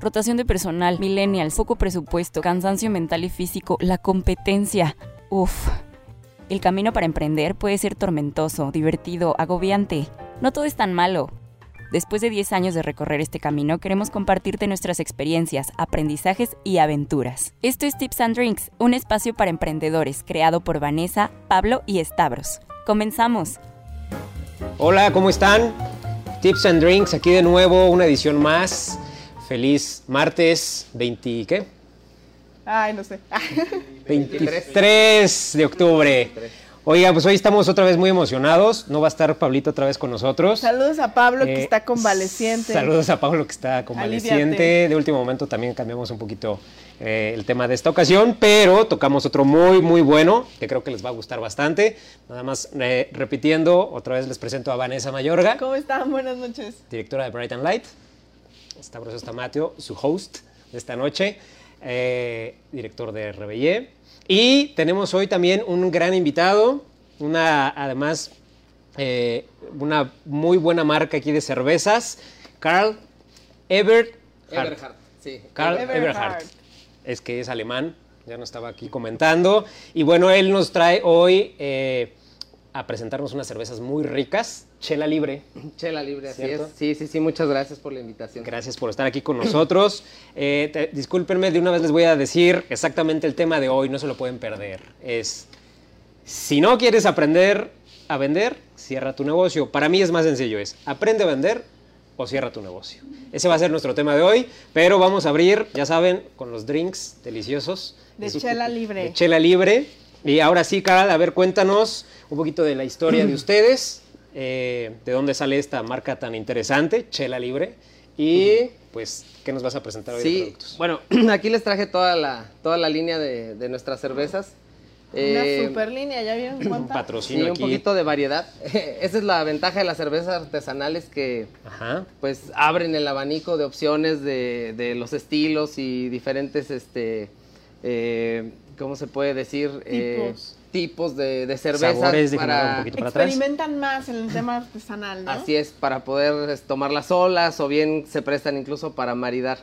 rotación de personal, millennials, poco presupuesto, cansancio mental y físico, la competencia. Uf. El camino para emprender puede ser tormentoso, divertido, agobiante. No todo es tan malo. Después de 10 años de recorrer este camino, queremos compartirte nuestras experiencias, aprendizajes y aventuras. Esto es Tips and Drinks, un espacio para emprendedores creado por Vanessa, Pablo y Stavros. Comenzamos. Hola, ¿cómo están? Tips and Drinks, aquí de nuevo, una edición más. Feliz martes 20, ¿qué? Ay, no sé. 23 de octubre. Oiga, pues hoy estamos otra vez muy emocionados. No va a estar Pablito otra vez con nosotros. Saludos a Pablo que Eh, está convaleciente. Saludos a Pablo que está convaleciente. Aliviate. De último momento también cambiamos un poquito eh, el tema de esta ocasión, pero tocamos otro muy, muy bueno que creo que les va a gustar bastante. Nada más eh, repitiendo, otra vez les presento a Vanessa Mayorga, ¿Cómo están? Buenas noches. directora de Bright and Light. Stavros Estamatio, su host de esta noche, eh, director de Rebellé. Y tenemos hoy también un gran invitado, una, además, eh, una muy buena marca aquí de cervezas, Carl Eberhard. Eberhard, sí. Karl Eberhard. Eberhard. Es que es alemán, ya nos estaba aquí comentando. Y bueno, él nos trae hoy eh, a presentarnos unas cervezas muy ricas, chela libre. Chela libre, así es. Sí, sí, sí, muchas gracias por la invitación. Gracias por estar aquí con nosotros. Eh, te- discúlpenme, de una vez les voy a decir exactamente el tema de hoy, no se lo pueden perder. Es, si no quieres aprender a vender, cierra tu negocio. Para mí es más sencillo, es aprende a vender o cierra tu negocio. Ese va a ser nuestro tema de hoy, pero vamos a abrir, ya saben, con los drinks deliciosos. De chela libre. De chela libre. Y ahora sí, Carl, a ver, cuéntanos un poquito de la historia de ustedes, eh, de dónde sale esta marca tan interesante, Chela Libre, y pues, ¿qué nos vas a presentar hoy de Sí, productos? bueno, aquí les traje toda la, toda la línea de, de nuestras cervezas. Una Eh, super línea, ¿ya vieron Un cuánta? Sí, patrocinio un aquí. poquito de variedad. Esa es la ventaja de las cervezas artesanales que Ajá. pues abren el abanico de opciones de, de los estilos y diferentes, este, eh, ¿cómo se puede decir? Eh, Tipos. tipos de, de déjenme dar un para, poquito para atrás. Experimentan más en el tema artesanal, ¿no? Así es, para poder tomarlas solas o bien se prestan incluso para maridar.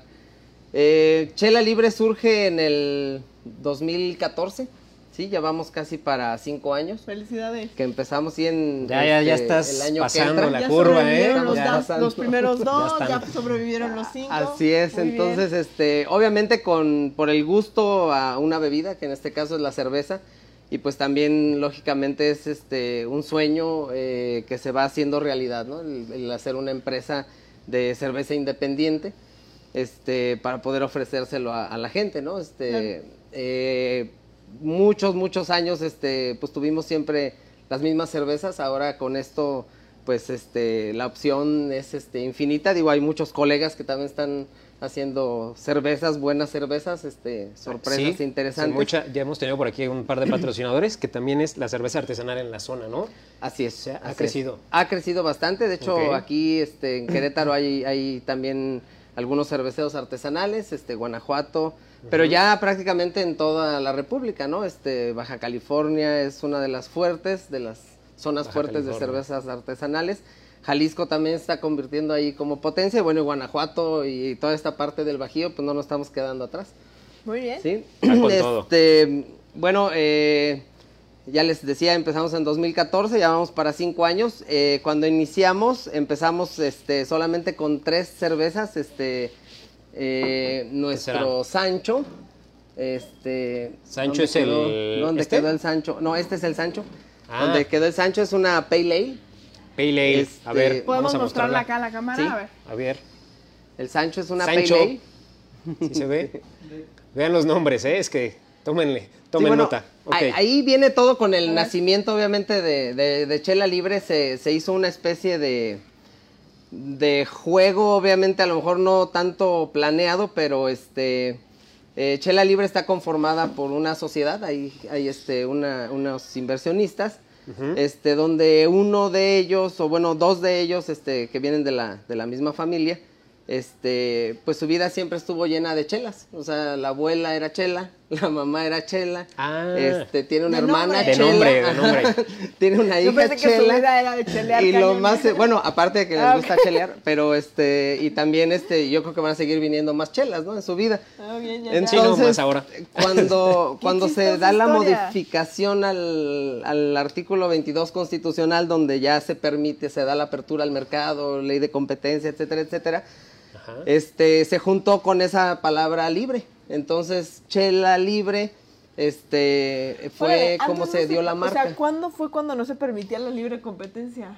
Eh, Chela Libre surge en el 2014, sí, ya vamos casi para cinco años Felicidades. que empezamos sí, en Ya, ya, ya este, estás el año que pasando entra. la ya curva, ¿eh? los, Ya da- los primeros dos, Ya sobrevivieron los cinco. Así es, Muy bien. entonces, este, obviamente con por el gusto a una bebida, que en este caso es la cerveza, y pues también lógicamente es este un sueño eh, que se va haciendo realidad, ¿no? El, el hacer una empresa de cerveza independiente, este, para poder ofrecérselo a, a la gente, ¿no? Este, eh, muchos, muchos años, este, pues tuvimos siempre las mismas cervezas, ahora con esto pues este la opción es este infinita digo hay muchos colegas que también están haciendo cervezas buenas cervezas este sorpresas Sí, interesantes sí, mucha- ya hemos tenido por aquí un par de patrocinadores, que también es la cerveza artesanal en la zona, ¿no? así es O sea, ha es. crecido. ha crecido bastante de hecho aquí este en Querétaro hay hay también algunos cerveceros artesanales este Guanajuato pero ya prácticamente en toda la República no este Baja California es una de las fuertes de las zonas Baja fuertes de cervezas artesanales Jalisco también está convirtiendo ahí como potencia, y bueno, y Guanajuato y toda esta parte del Bajío, pues no nos estamos quedando atrás. Muy bien. ¿sí? Con todo. Este, bueno, eh, ya les decía, empezamos en 2014, ya vamos para cinco años. Eh, cuando iniciamos, empezamos este, solamente con tres cervezas, este, eh, nuestro Sancho. Este, Sancho ¿dónde es el- quedó? ¿Dónde ¿este? quedó el Sancho? No, este es el Sancho. Ah. Donde quedó el Sancho es una Pale Ale. Pale Ale. Este, a ver, ¿Podemos vamos a mostrarla mostrarla. acá a la cámara? Sí. A ver. A ver, El Sancho es una Sancho. Pale Ale. ¿sí se ve? Vean los nombres, ¿eh? Es que tómenle, Sí, tomen bueno, nota. Ahí viene todo con el nacimiento, obviamente, de, de- de Chela Libre. Se, se hizo una especie de, de juego, obviamente, a lo mejor no tanto planeado, pero este eh, Chela Libre está conformada por una sociedad, hay, hay este, una- unos inversionistas, este, donde uno de ellos, o bueno, dos de ellos, este, que vienen de la, de la misma familia, este, pues su vida siempre estuvo llena de chelas. O sea, la abuela era chela, la mamá era Chela, Ah. este, tiene una De hermana nombre. De Chela, nombre, de nombre. tiene una Yo hija pensé que su Chela. vida era de chelear y lo más, bueno, aparte de que les Ah, gusta chelear, pero este, y también este, yo creo que van a seguir viniendo más chelas, ¿no? En su vida. Ah, bien, ya, ya. Sí, no, Entonces, más ahora. cuando, cuando se da la modificación al, al artículo 22 constitucional, donde ya se permite, se da la apertura al mercado, ley de competencia, etcétera, etcétera, Este, se juntó con esa palabra libre. Entonces, chela libre, este, fue Oye, como antes se no dio la O marca. sea, ¿cuándo fue cuando no se permitía la libre competencia?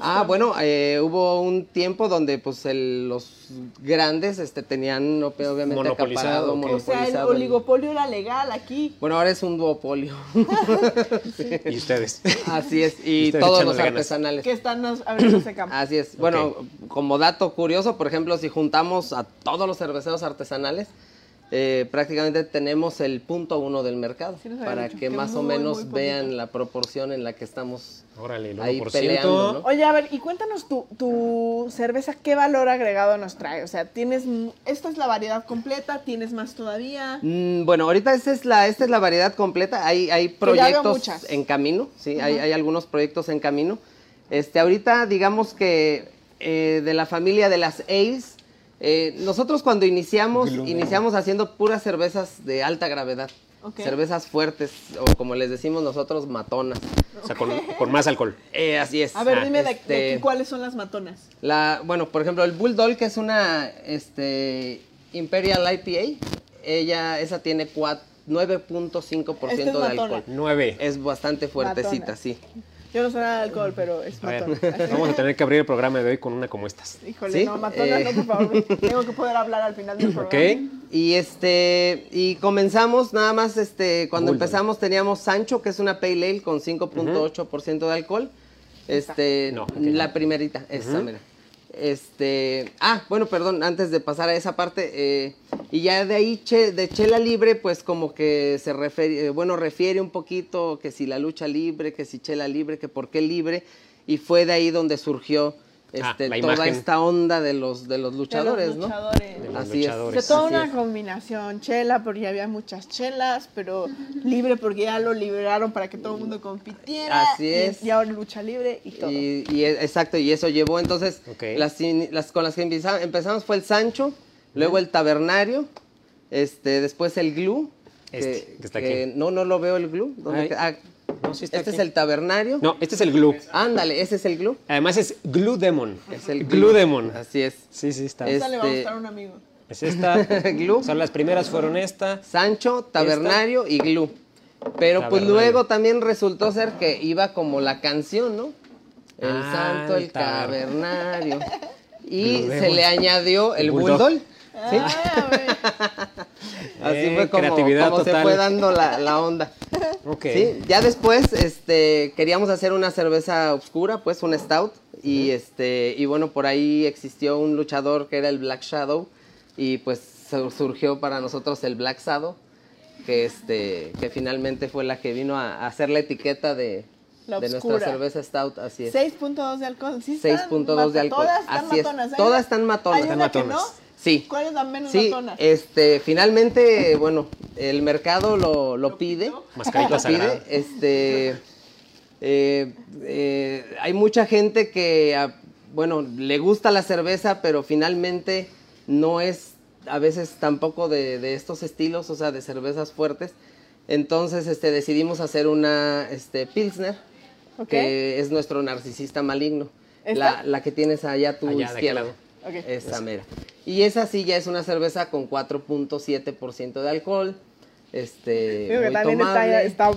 Ah, bueno, eh, hubo un tiempo donde pues el- los grandes este, tenían ob- obviamente Monopolizado, acaparado, ¿o qué? O sea, el monopolizado el- oligopolio era legal aquí. Bueno, ahora es un duopolio. Y ustedes. Así es, y todos los ganas. artesanales. Que están abriendo ese campo. Así es. Bueno, como dato curioso, por ejemplo, si juntamos a todos los cerveceros artesanales, eh, prácticamente tenemos el punto uno del mercado, Sí para dicho que que más o menos vean la proporción en la que estamos Órale, ahí 1%. peleando, ¿no? Oye, a ver, y cuéntanos tu, tu cerveza, ¿qué valor agregado nos trae? O sea, tienes, esta es la variedad completa, tienes más todavía. Mm, bueno, ahorita esta es la, esta es la variedad completa. Hay, hay proyectos en camino, sí, hay, hay algunos proyectos en camino. Este, ahorita, digamos que eh, de la familia de las ales, eh, nosotros cuando iniciamos, iniciamos haciendo puras cervezas de alta gravedad. Cervezas fuertes, o como les decimos nosotros, matonas. O sea, con, con más alcohol. Eh, así es. A ver, Ah, dime de- de, este, aquí cuáles son las matonas. la, bueno, por ejemplo, el Bulldog, que es una este, Imperial IPA, ella, esa tiene cua- 9.5% Esta es de matona. alcohol. 9. Es bastante fuertecita, Matona. sí. Yo no sé nada de alcohol, pero es A ver, vamos a tener que abrir el programa de hoy con una como estas. Híjole, ¿Sí? no, matona, Eh. no, por favor. Tengo que poder hablar al final del programa. ¿Ok? Y este, y comenzamos nada más, este, cuando empezamos teníamos Sancho, que es una Pale Ale con 5.8% de alcohol. Este, No, la primerita, esa, mira. Este, ah, bueno, perdón, antes de pasar a esa parte, eh, y ya de ahí, che- de Chela Libre, pues como que se refiere, eh, bueno, refiere un poquito que si la lucha libre, que si Chela Libre, que por qué libre, y fue de ahí donde surgió este, la toda esta onda de los, de los De los luchadores, ¿no? luchadores. De los Así es. luchadores. De toda Así una es. combinación, chela, porque había muchas chelas, pero libre porque ya lo liberaron para que todo el mundo compitiera. Así es. Y, ahora lucha libre y todo. Y, y e- exacto, y eso llevó entonces, Ok. las, las con las que empezamos, empezamos fue el Sancho, luego el Tabernario, este, después el Glue. Este, que está aquí. No, no lo veo el Glue. ¿Dónde? Ah, No, sí está este aquí. es el Tabernario. No, este es el glue. Ándale, ese es el Glue. Además es Glue Demon. Es el Glue Demon. Así es. Sí, sí, está. Es- Esta le va a gustar a un amigo. Es esta. Glue. O sea, las primeras fueron esta. Sancho, Tabernario y Glue. Pero pues luego también resultó ser que iba como la canción, ¿no? El Ah, Santo, el el taber- Tabernario. Y se le añadió el, El Bulldog. Bulldog. ¿sí? Ah, güey. Así Eh, fue como, creatividad como se fue dando la, la onda. Ok. Sí, ya después este, queríamos hacer una cerveza oscura, pues un stout. Y, este, y bueno, por ahí existió un luchador que era el Black Shadow. Y pues su- surgió para nosotros el Black Shadow. Que, este, que finalmente fue la que vino a, a hacer la etiqueta de, de nuestra cerveza stout. Así es. 6.2 de alcohol. Sí están 6.2 de alcohol. Todas están Así es. matonas. ¿eh? Todas están matonas. Hay Están una que no. Sí. ¿Cuál es la menos Sí, matona? este, finalmente, bueno, el mercado lo, lo pide. Mascarita pide. Este, eh, eh, hay mucha gente que, ah, bueno, le gusta la cerveza, pero finalmente no es a veces tampoco de, de estos estilos, o sea, de cervezas fuertes. Entonces, este, decidimos hacer una, este, Pilsner, que es nuestro narcisista maligno. La, la que tienes allá a tu Allá, de aquel izquierda. Lado. Ok. Esa mera. Y esa sí ya es una cerveza con 4.7% de alcohol. Este, Digo que muy también está,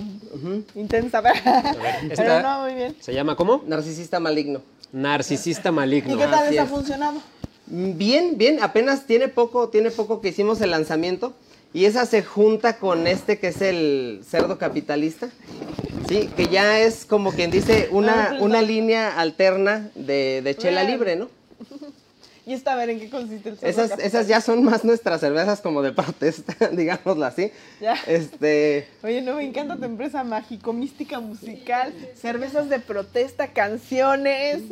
intensa, pero, esta- no, muy bien. ¿Se llama cómo? Narcisista maligno. Narcisista maligno. ¿Y qué tal así está es. funcionando? Mm, Bien, bien, apenas tiene poco, tiene poco que hicimos el lanzamiento. Y esa se junta con este que es el cerdo capitalista. Sí, que ya es como quien dice una, una línea alterna de, de chela libre, ¿no? Y esta, a ver, ¿en qué consiste el cerdo Esas, esas ya son más nuestras cervezas como de protesta, digámoslo así. Ya. Este, Oye, no, me encanta tu empresa mágico, mística musical, cervezas de protesta, canciones.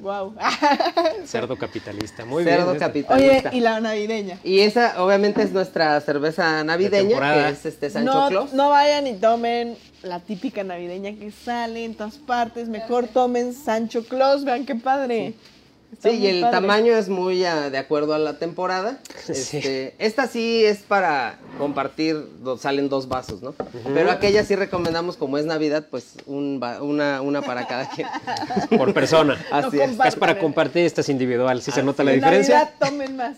Wow. Cerdo capitalista. Muy cerdo bien. Oye, capitalista. y la navideña. Y esa obviamente es nuestra cerveza navideña, que es este Sancho No, Claus. no vayan y tomen la típica navideña que sale en todas partes. Mejor tomen Sancho Claus. Vean qué padre. Está Sí, y el padre. tamaño es muy ah, de acuerdo a la temporada. Sí. Este, Esta sí es para compartir, do- salen dos vasos, ¿no? Pero aquella sí recomendamos, como es Navidad, pues un una, una para cada quien. Por persona. Así No es. Es para compartir, esta es individual. ¿Sí se nota la En diferencia? Navidad tomen más.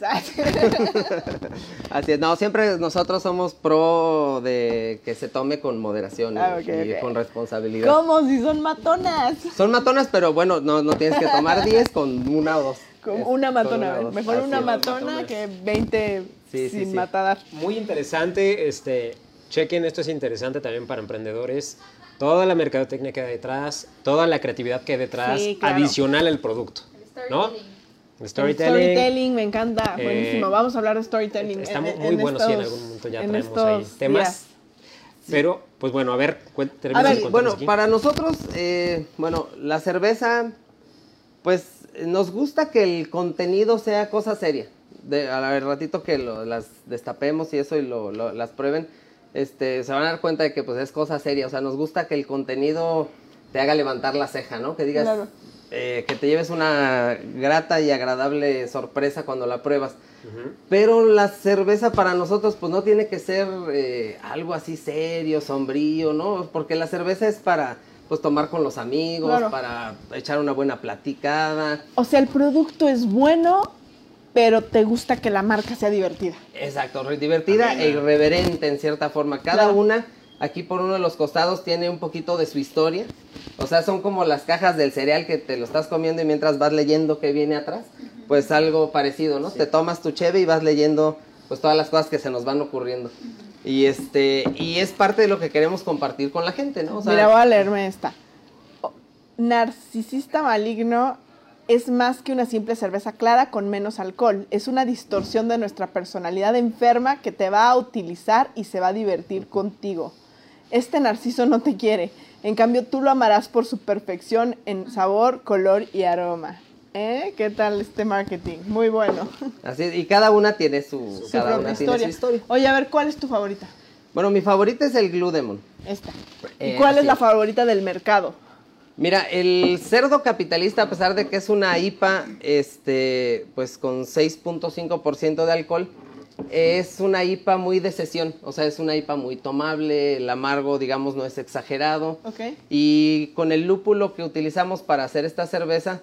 Así es. No, siempre nosotros somos pro de que se tome con moderación y, Ah, y con responsabilidad. ¿Cómo? Si son matonas. Son matonas, pero bueno, no, no tienes que tomar 10 con una o dos. Con con matona. una o dos. Mejor Así una matona que 20 Sí, sí, sin sí. Muy interesante, este, chequen, esto es interesante también para emprendedores. Toda la mercadotecnia que hay detrás, toda la creatividad que hay detrás, Sí, claro. adicional al producto. ¿No? El storytelling. Storytelling, me encanta. Eh, Buenísimo. Vamos a hablar de storytelling. Está en- muy en bueno, sí, en algún momento ya en traemos ahí temas. días. Pero, pues bueno, a ver, A ver, bueno, aquí. para nosotros, eh, bueno, la cerveza, pues nos gusta que el contenido sea cosa seria. De, al ratito que lo- las destapemos y eso y lo, lo- las prueben, este, se van a dar cuenta de que pues es cosa seria. O sea, nos gusta que el contenido te haga levantar la ceja, ¿no? Que digas, Claro. eh, que te lleves una grata y agradable sorpresa cuando la pruebas. Pero la cerveza para nosotros pues no tiene que ser eh, algo así serio, sombrío, ¿no? Porque la cerveza es para pues tomar con los amigos, Claro. para echar una buena platicada. O sea, el producto es bueno, pero te gusta que la marca sea divertida. Exacto, divertida e irreverente en cierta forma. Cada Claro. una aquí por uno de los costados tiene un poquito de su historia. O sea, son como las cajas del cereal que te lo estás comiendo y mientras vas leyendo qué viene atrás. Pues algo parecido, ¿no? Te tomas tu cheve y vas leyendo pues todas las cosas que se nos van ocurriendo. Y este y es parte de lo que queremos compartir con la gente, ¿no? Mira, voy a leerme esta. Narcisista maligno es más que una simple cerveza clara con menos alcohol. Es una distorsión de nuestra personalidad enferma que te va a utilizar y se va a divertir contigo. Este narciso no te quiere. En cambio, tú lo amarás por su perfección en sabor, color y aroma. ¿Eh? ¿Qué tal este marketing? Muy bueno. así es, y cada una tiene su, Su cada una tiene su historia. Oye, a ver, ¿cuál es tu favorita? Bueno, mi favorita es el Glue Demon. Esta. Eh, ¿Y cuál es la es. favorita del mercado? Mira, el cerdo capitalista, a pesar de que es una IPA, este, pues con 6.5% de alcohol, es una IPA muy de sesión, o sea, es una IPA muy tomable, el amargo, digamos, no es exagerado. ¿Ok? Y con el lúpulo que utilizamos para hacer esta cerveza,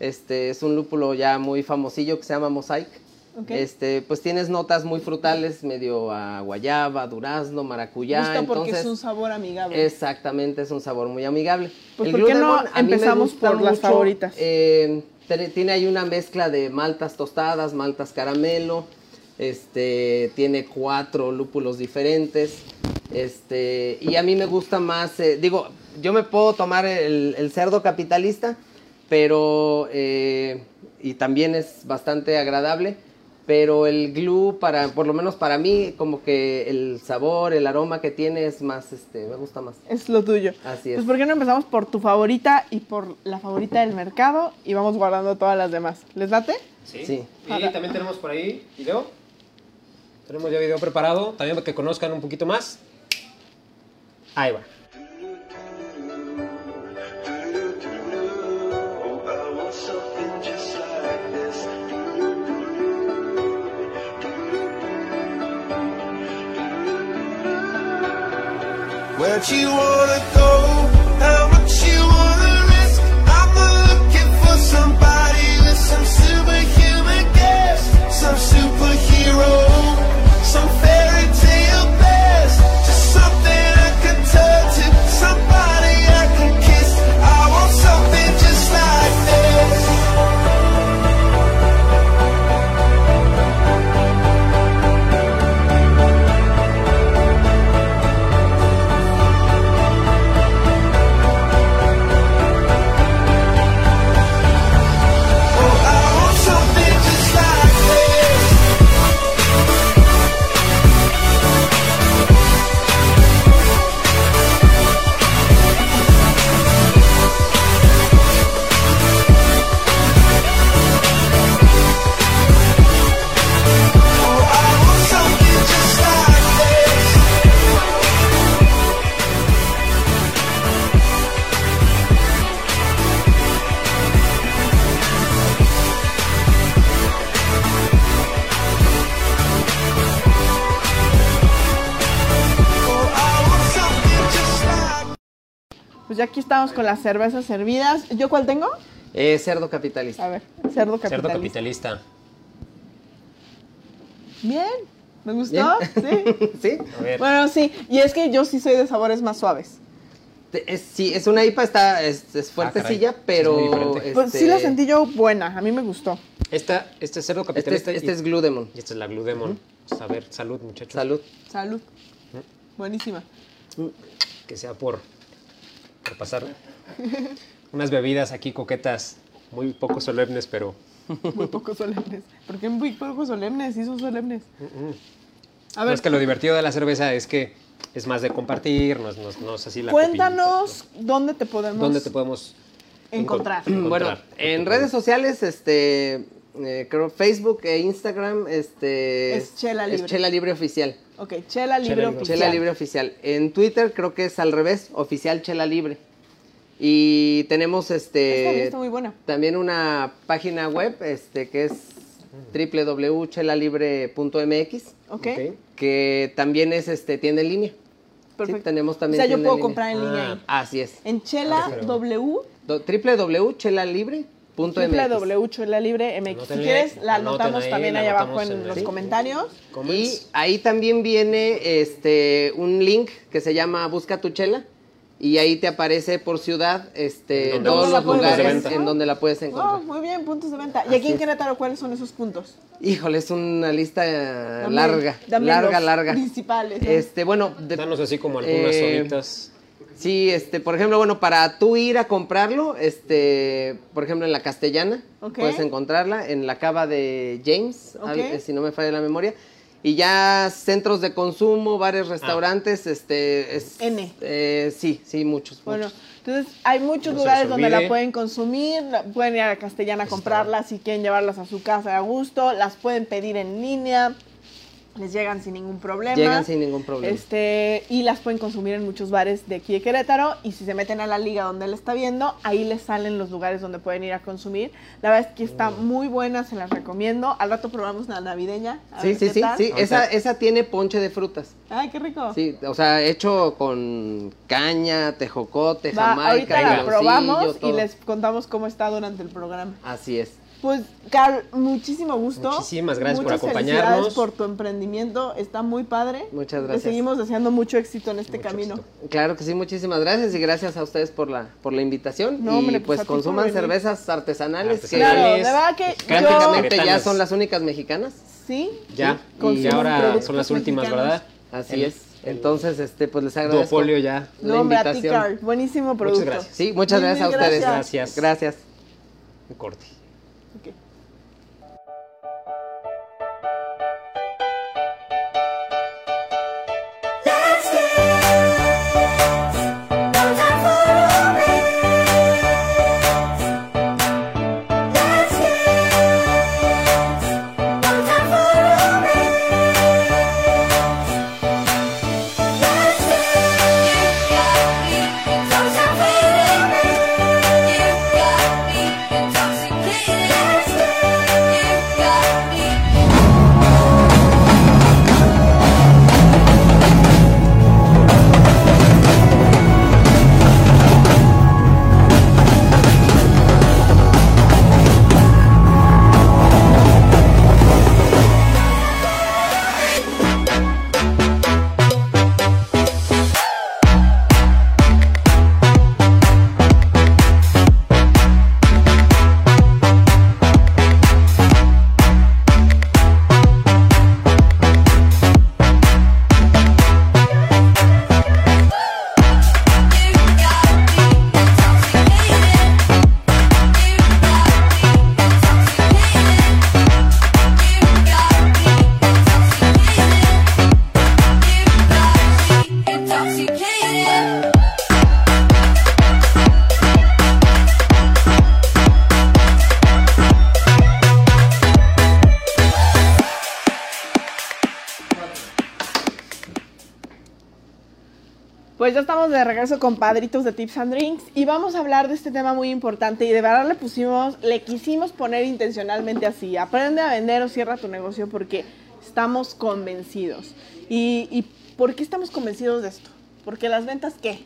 este, es un lúpulo ya muy famosillo que se llama Mosaic. Este, pues tienes notas muy frutales, medio a guayaba, durazno, maracuyá. Gusta porque entonces, es un sabor amigable. Exactamente, es un sabor muy amigable. Pues, El ¿por qué no empezamos por las favoritas? eh, tiene, tiene ahí una mezcla de maltas tostadas, maltas caramelo. Este tiene cuatro lúpulos diferentes. Este, y a mí me gusta más, eh, digo, yo me puedo tomar el, el cerdo capitalista, pero eh, y también es bastante agradable. Pero el glue, para, por lo menos para mí, como que el sabor, el aroma que tiene es más, este, me gusta más. Es lo tuyo. Así es. Pues ¿por qué no empezamos por tu favorita y por la favorita del mercado y vamos guardando todas las demás? ¿Les date? Sí. Sí. Y también tenemos por ahí video. Tenemos ya video preparado, también para que conozcan un poquito más. Ahí va. Where'd you wanna go? Ya aquí estamos con las cervezas servidas. ¿Yo cuál tengo? Eh, cerdo capitalista. A ver, cerdo capitalista. Cerdo capitalista. Bien, me gustó. Sí. ¿Sí? A ver. Bueno, sí, y es que yo sí soy de sabores más suaves. Es, sí, es una IPA, está, es, es fuertecilla, Ah, caray. pero... Es. Pues este, sí la sentí yo buena, a mí me gustó. Esta, este es cerdo Este, capitalista. es- este y, es Glue Demon. y esta es la Blue Demon. A ver, salud, muchachos. Salud. Salud. Buenísima. Que sea por, pasar unas bebidas aquí coquetas, muy poco solemnes, pero Muy poco solemnes. ¿Por qué muy poco solemnes? Sí son solemnes. A No, ver, es que lo divertido de la cerveza es que es más de compartir, no es, no no es así la cuéntanos dónde te podemos. ¿Dónde te podemos encontrar. encon- Bueno, en redes sociales, este, eh, creo Facebook e Instagram, este... Es Chela Libre. Chela Libre Oficial. Ok, Chela Libre Libre. Oficial. Chela Libre Oficial. En Twitter creo que es al revés, Oficial Chela Libre. Y tenemos este está muy buena. también una página web este que es www.chelalibre.mx Ok, Ok. que también es este tienda en línea. perfecto. Sí, tenemos también o sea, yo puedo en comprar en línea Ah. ahí. Así es. En Chela Ah, pero- W, www.chelalibre.mx. W Chela Libre MX. Si quieres, la anotamos ahí, también la ahí abajo en, en los el- comentarios. Y ahí también viene este un link que se llama Busca tu chela y ahí te aparece por ciudad este ¿Dónde todos los lugares en donde la puedes Oh, encontrar. muy bien, puntos de venta. ¿Y aquí en Querétaro cuáles son esos puntos? Híjole, es una lista eh, Dame- larga, dame larga, los larga. Principales. ¿no? Este, bueno, de- Danos así como algunas eh, horitas. Sí, este, por ejemplo, bueno, para tú ir a comprarlo, este, por ejemplo, en la Castellana, puedes encontrarla, en la cava de James, al- eh, si no me falla la memoria. Y ya centros de consumo, bares, restaurantes, este, es, N. eh, sí, sí, muchos. Bueno, muchos. entonces hay muchos No lugares donde la pueden consumir, la- pueden ir a Castellana a comprarlas si quieren llevarlas a su casa a gusto, las pueden pedir en línea, les llegan sin ningún problema. Llegan sin ningún problema. Este, y las pueden consumir en muchos bares de aquí de Querétaro. Y si se meten a la liga donde él está viendo, ahí les salen los lugares donde pueden ir a consumir. La verdad es que está Mm. muy buena, se las recomiendo. Al rato probamos la navideña. a Sí, ver sí, qué sí, tal. sí. Esa, esa tiene ponche de frutas. Ay, qué rico. Sí, o sea, hecho con caña, tejocote, Va, jamaica, ahorita la probamos y les contamos cómo está durante el programa. Así es. Pues, Carl, muchísimo gusto. Muchísimas gracias por Muchas acompañarnos. felicidades por tu emprendimiento. Está muy padre. Muchas Te gracias. seguimos deseando mucho éxito en este Mucho camino. éxito. Claro que sí, muchísimas gracias y gracias a ustedes por la, por la invitación. No, y hombre, pues pues, consuman cervezas artesanales, Artesanales. Claro, que de verdad que Prácticamente yo... ya son las únicas mexicanas. Sí. Ya, sí, y ahora son las últimas, mexicanos. ¿verdad? Así El- es. Entonces, este, pues les agradezco Duopolio ya. la No, hombre, a ti, invitación. Carl. Buenísimo producto. gracias. Sí, muchas Mil, gracias a ustedes. gracias. Gracias. Un corte. Regreso con Padritos de Tips and Drinks y vamos a hablar de este tema muy importante y de verdad le pusimos, le quisimos poner intencionalmente así, aprende a vender o cierra tu negocio porque estamos convencidos. ¿Y, por qué estamos convencidos de esto? Porque las ventas, ¿qué?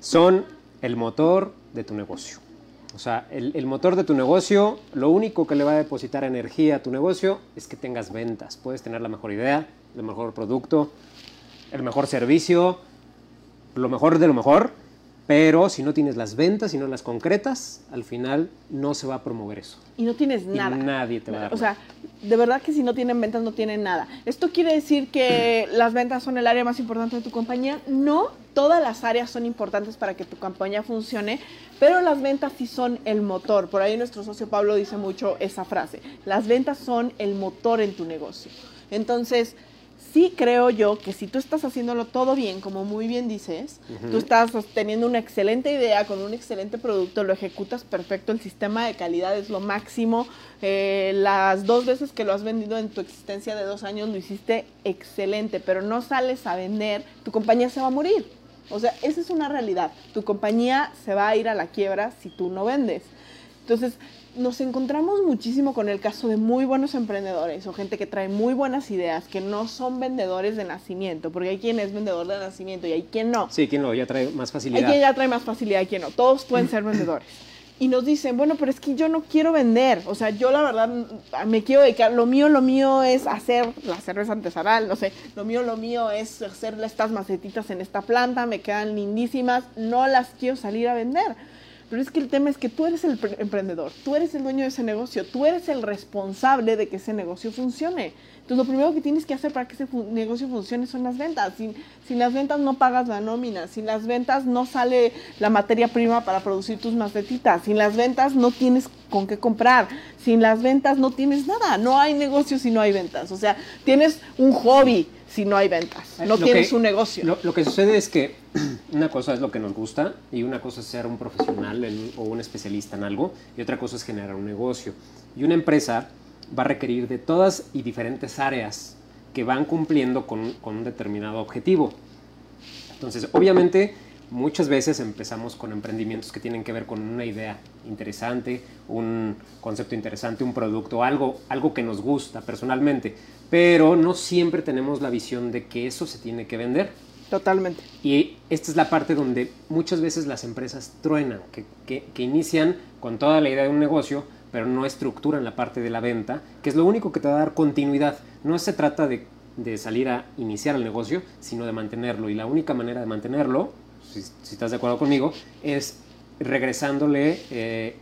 Son el motor de tu negocio. O sea, el, el motor de tu negocio, lo único que le va a depositar energía a tu negocio es que tengas ventas. Puedes tener la mejor idea, el mejor producto, el mejor servicio, lo mejor de lo mejor, pero si no tienes las ventas, si no las concretas, al final no se va a promover eso. Y no tienes Y nada. nadie te va a dar O sea, de verdad que si no tienen ventas, no tienen nada. ¿Esto quiere decir que las ventas son el área más importante de tu compañía? No, todas las áreas son importantes para que tu campaña funcione, pero las ventas sí son el motor. Por ahí nuestro socio Pablo dice mucho esa frase. Las ventas son el motor en tu negocio. Entonces, sí creo yo que si tú estás haciéndolo todo bien, como muy bien dices, tú estás teniendo una excelente idea con un excelente producto, lo ejecutas perfecto, el sistema de calidad es lo máximo, eh, las dos veces que lo has vendido en tu existencia de dos años lo hiciste excelente, pero no sales a vender, tu compañía se va a morir. O sea, esa es una realidad. Tu compañía se va a ir a la quiebra si tú no vendes. Entonces, nos encontramos muchísimo con el caso de muy buenos emprendedores o gente que trae muy buenas ideas, que no son vendedores de nacimiento, porque hay quien es vendedor de nacimiento y hay quien no. Sí, quien lo ya trae más Hay facilidad. quien ya trae más facilidad y quien no. Todos pueden ser vendedores. Y nos dicen, bueno, pero es que yo no quiero vender. O sea, yo la verdad me quiero dedicar. Lo mío, lo mío es hacer la cerveza artesanal. No sé. Lo mío, lo mío es hacer estas macetitas en esta planta. Me quedan lindísimas. No las quiero salir a vender. Pero es que el tema es que tú eres el pre- emprendedor, tú eres el dueño de ese negocio, tú eres el responsable de que ese negocio funcione. Entonces, lo primero que tienes que hacer para que ese negocio funcione son las ventas. Sin, sin las ventas no pagas la nómina, sin las ventas no sale la materia prima para producir tus macetitas, sin las ventas no tienes con qué comprar, sin las ventas no tienes nada. No hay negocio si no hay ventas. O sea, tienes un hobby si no hay ventas, no Lo tienes que- un negocio. Lo, lo que sucede es que una cosa es lo que nos gusta y una cosa es ser un profesional en- o un especialista en algo y otra cosa es generar un negocio. Y una empresa va a requerir de todas y diferentes áreas que van cumpliendo con, con un determinado objetivo. Entonces, obviamente, muchas veces empezamos con emprendimientos que tienen que ver con una idea interesante, un concepto interesante, un producto, algo, algo que nos gusta personalmente, pero no siempre tenemos la visión de que eso se tiene que vender. Totalmente. Y esta es la parte donde muchas veces las empresas truenan, que, que- que inician con toda la idea de un negocio, pero no estructuran la parte de la venta, que es lo único que te va a dar continuidad. No se trata de, de salir a iniciar el negocio, sino de mantenerlo. Y la única manera de mantenerlo, si, estás de acuerdo conmigo, es regresándole, eh,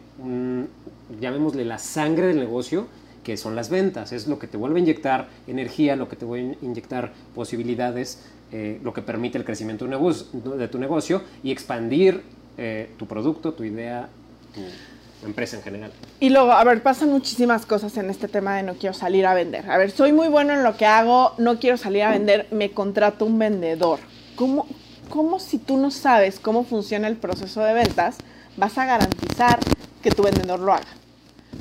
llamémosle la sangre del negocio, que son las ventas. Es lo que te vuelve a inyectar energía, lo que te vuelve a inyectar posibilidades, eh, lo que permite el crecimiento de tu negocio y expandir eh, tu producto, tu idea, tu empresa en general. Y luego, a ver, pasan muchísimas cosas en este tema de no quiero salir a vender. A ver, soy muy bueno en lo que hago, no quiero salir a vender, me contrato un vendedor. ¿Cómo, cómo si tú no sabes cómo funciona el proceso de ventas, vas a garantizar que tu vendedor lo haga?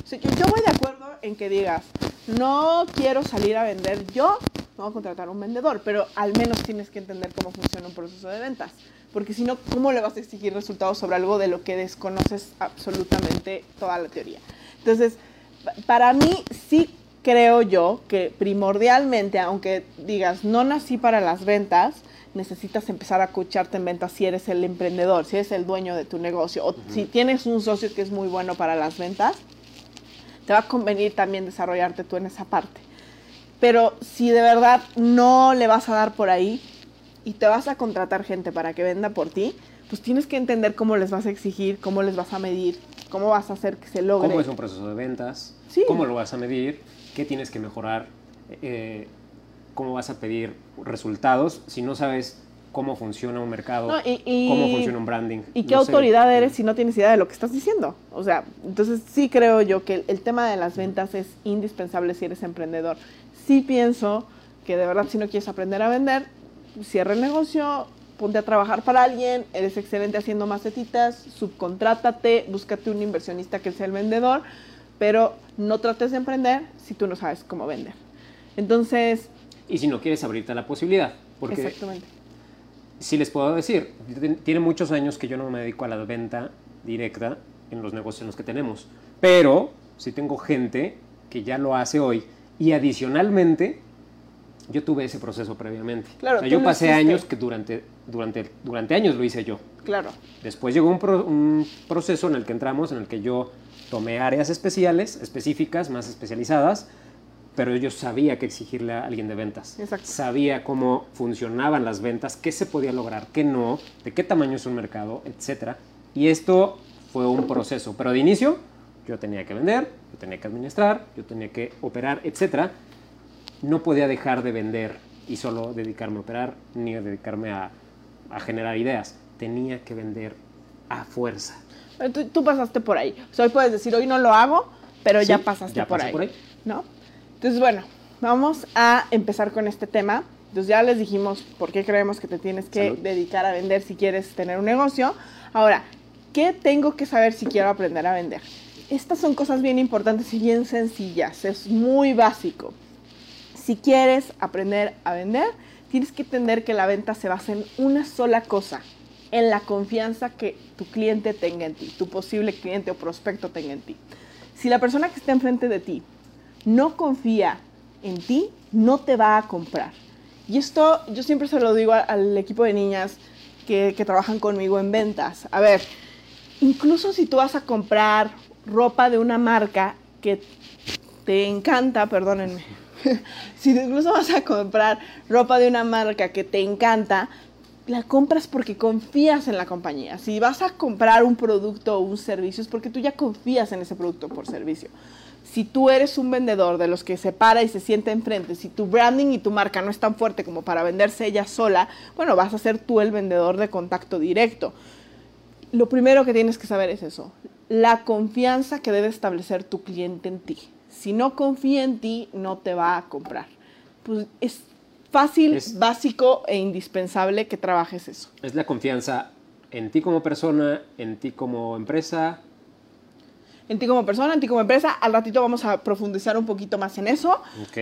O yo, voy de acuerdo en que digas, no quiero salir a vender yo, no voy a contratar un vendedor, pero al menos tienes que entender cómo funciona un proceso de ventas. Porque si no, ¿cómo le vas a exigir resultados sobre algo de lo que desconoces absolutamente toda la teoría? Entonces, pa- para mí sí creo yo que primordialmente, aunque digas, no nací para las ventas, necesitas empezar a escucharte en ventas si eres el emprendedor, si eres el dueño de tu negocio, o si tienes un socio que es muy bueno para las ventas, te va a convenir también desarrollarte tú en esa parte. Pero si de verdad no le vas a dar por ahí y te vas a contratar gente para que venda por ti, pues tienes que entender cómo les vas a exigir, cómo les vas a medir, cómo vas a hacer que se logre. ¿Cómo es un proceso de ventas? Sí. ¿Cómo lo vas a medir? ¿Qué tienes que mejorar? Eh, ¿Cómo vas a pedir resultados si no sabes cómo funciona un mercado? No, y- y- ¿Cómo funciona un branding? ¿Y qué No sé. autoridad eres si no tienes idea de lo que estás diciendo? O sea, entonces sí creo yo que el, el tema de las ventas es indispensable si eres emprendedor. Sí pienso que de verdad si no quieres aprender a vender, cierra el negocio, ponte a trabajar para alguien, eres excelente haciendo macetitas, subcontrátate, búscate un inversionista que sea el vendedor, pero no trates de emprender si tú no sabes cómo vender. Entonces, Y si no quieres abrirte a la posibilidad. Porque exactamente. sí les puedo decir, tiene muchos años que yo no me dedico a la venta directa en los negocios en los que tenemos. Pero sí tengo gente que ya lo hace hoy. Y adicionalmente, yo tuve ese proceso previamente. Claro, O sea, yo pasé años que durante, durante, durante años lo hice yo. Claro. Después llegó un, pro- un proceso en el que entramos, en el que yo tomé áreas especiales, específicas, más especializadas, pero yo sabía que exigirle a alguien de ventas. Exacto. Sabía cómo funcionaban las ventas, qué se podía lograr, qué no, de qué tamaño es un mercado, etc. Y esto fue un proceso, pero de inicio yo tenía que vender, yo tenía que administrar, yo tenía que operar, etc. No podía dejar de vender y solo dedicarme a operar, ni a dedicarme a, a generar ideas. Tenía que vender a fuerza. Pero Tú, tú pasaste por ahí. O sea, hoy puedes decir, hoy no lo hago, pero ya pasaste ya por, ahí, por ahí. ¿No? Entonces, bueno, vamos a empezar con este tema. Entonces ya les dijimos por qué creemos que te tienes que Salud. dedicar a vender si quieres tener un negocio. Ahora, ¿qué tengo que saber si quiero aprender a vender? Estas son cosas bien importantes y bien sencillas. Es muy básico. Si quieres aprender a vender, tienes que entender que la venta se basa en una sola cosa, en la confianza que tu cliente tenga en ti, tu posible cliente o prospecto tenga en ti. Si la persona que está enfrente de ti no confía en ti, no te va a comprar. Y esto yo siempre se lo digo al equipo de niñas que, que trabajan conmigo en ventas. A ver, incluso si tú vas a comprar ropa de una marca que te encanta, perdónenme, si incluso vas a comprar ropa de una marca que te encanta, la compras porque confías en la compañía. Si vas a comprar un producto o un servicio es porque tú ya confías en ese producto por servicio. Si tú eres un vendedor de los que se para y se sienta enfrente, si tu branding y tu marca no es tan fuerte como para venderse ella sola, bueno, vas a ser tú el vendedor de contacto directo. Lo primero que tienes que saber es eso, la confianza que debe establecer tu cliente en ti. Si no confía en ti, no te va a comprar. Pues es fácil, Es- básico e indispensable que trabajes eso. Es la confianza en ti como persona, en ti como empresa. En ti como persona, en ti como empresa, al ratito vamos a profundizar un poquito más en eso. Ok.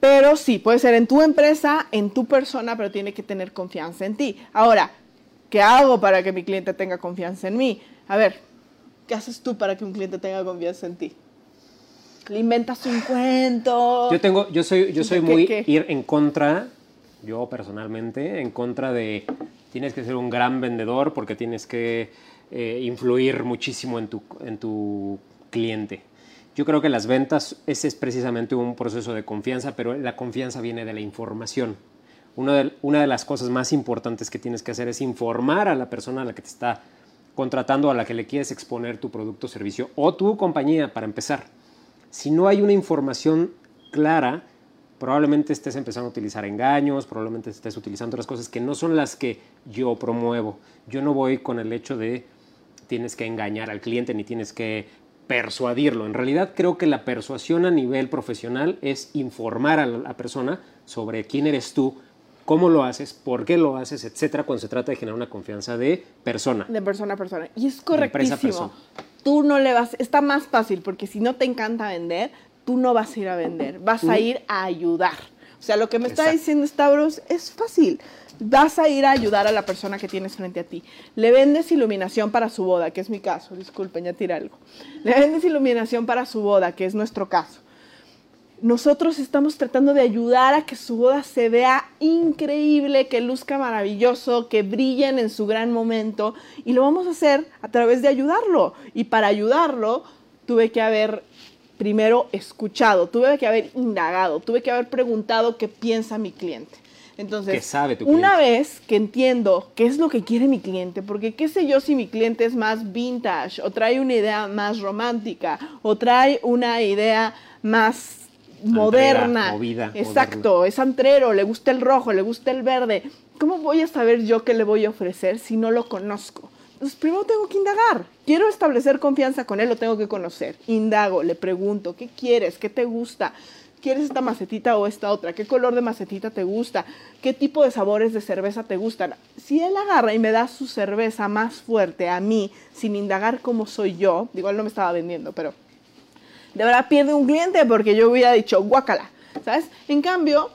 Pero sí, puede ser en tu empresa, en tu persona, pero tiene que tener confianza en ti. Ahora, ¿qué hago para que mi cliente tenga confianza en mí? A ver, ¿qué haces tú para que un cliente tenga confianza en ti? Le inventas un cuento. Yo tengo, yo soy, yo soy ¿Qué- muy qué? ir en contra, yo personalmente, en contra de tienes que ser un gran vendedor porque tienes que eh, influir muchísimo en tu, en tu cliente. Yo creo que las ventas, ese es precisamente un proceso de confianza, pero la confianza viene de la información. Una de, una de las cosas más importantes que tienes que hacer es informar a la persona a la que te está contratando, a la que le quieres exponer tu producto o servicio o tu compañía para empezar. Si no hay una información clara, probablemente estés empezando a utilizar engaños, probablemente estés utilizando otras cosas que no son las que yo promuevo. Yo no voy con el hecho de tienes que engañar al cliente ni tienes que persuadirlo. En realidad creo que la persuasión a nivel profesional es informar a la persona sobre quién eres tú, cómo lo haces, por qué lo haces, etcétera, cuando se trata de generar una confianza de persona. De persona a persona. Y es empresa correctísimo. persona. Tú no le vas, está más fácil porque si no te encanta vender, tú no vas a ir a vender, vas a ir a ayudar. O sea, lo que me está diciendo Stavros es fácil. Vas a ir a ayudar a la persona que tienes frente a ti. Le vendes iluminación para su boda, que es mi caso. Disculpen, ya tiré algo. Le vendes iluminación para su boda, que es nuestro caso nosotros estamos tratando de ayudar a que su boda se vea increíble, que luzca maravilloso, que brillen en su gran momento y lo vamos a hacer a través de ayudarlo. Y para ayudarlo tuve que haber primero escuchado, tuve que haber indagado, tuve que haber preguntado qué piensa mi cliente. Entonces, ¿Qué sabe tu una vez que entiendo qué es lo que quiere mi cliente, porque qué sé yo si mi cliente es más vintage o trae una idea más romántica o trae una idea más moderna. movida, Exacto, es antrero, le gusta el rojo, le gusta el verde. ¿Cómo voy a saber yo qué le voy a ofrecer si no lo conozco? Entonces, primero tengo que indagar. Quiero establecer confianza con él, lo tengo que conocer. Indago, le pregunto, ¿qué quieres? ¿Qué te gusta? ¿Quieres esta macetita o esta otra? ¿Qué color de macetita te gusta? ¿Qué tipo de sabores de cerveza te gustan? Si él agarra y me da su cerveza más fuerte a mí, sin indagar cómo soy yo, igual no me estaba vendiendo, pero de verdad pierde un cliente porque yo hubiera dicho guácala, ¿sabes? En cambio,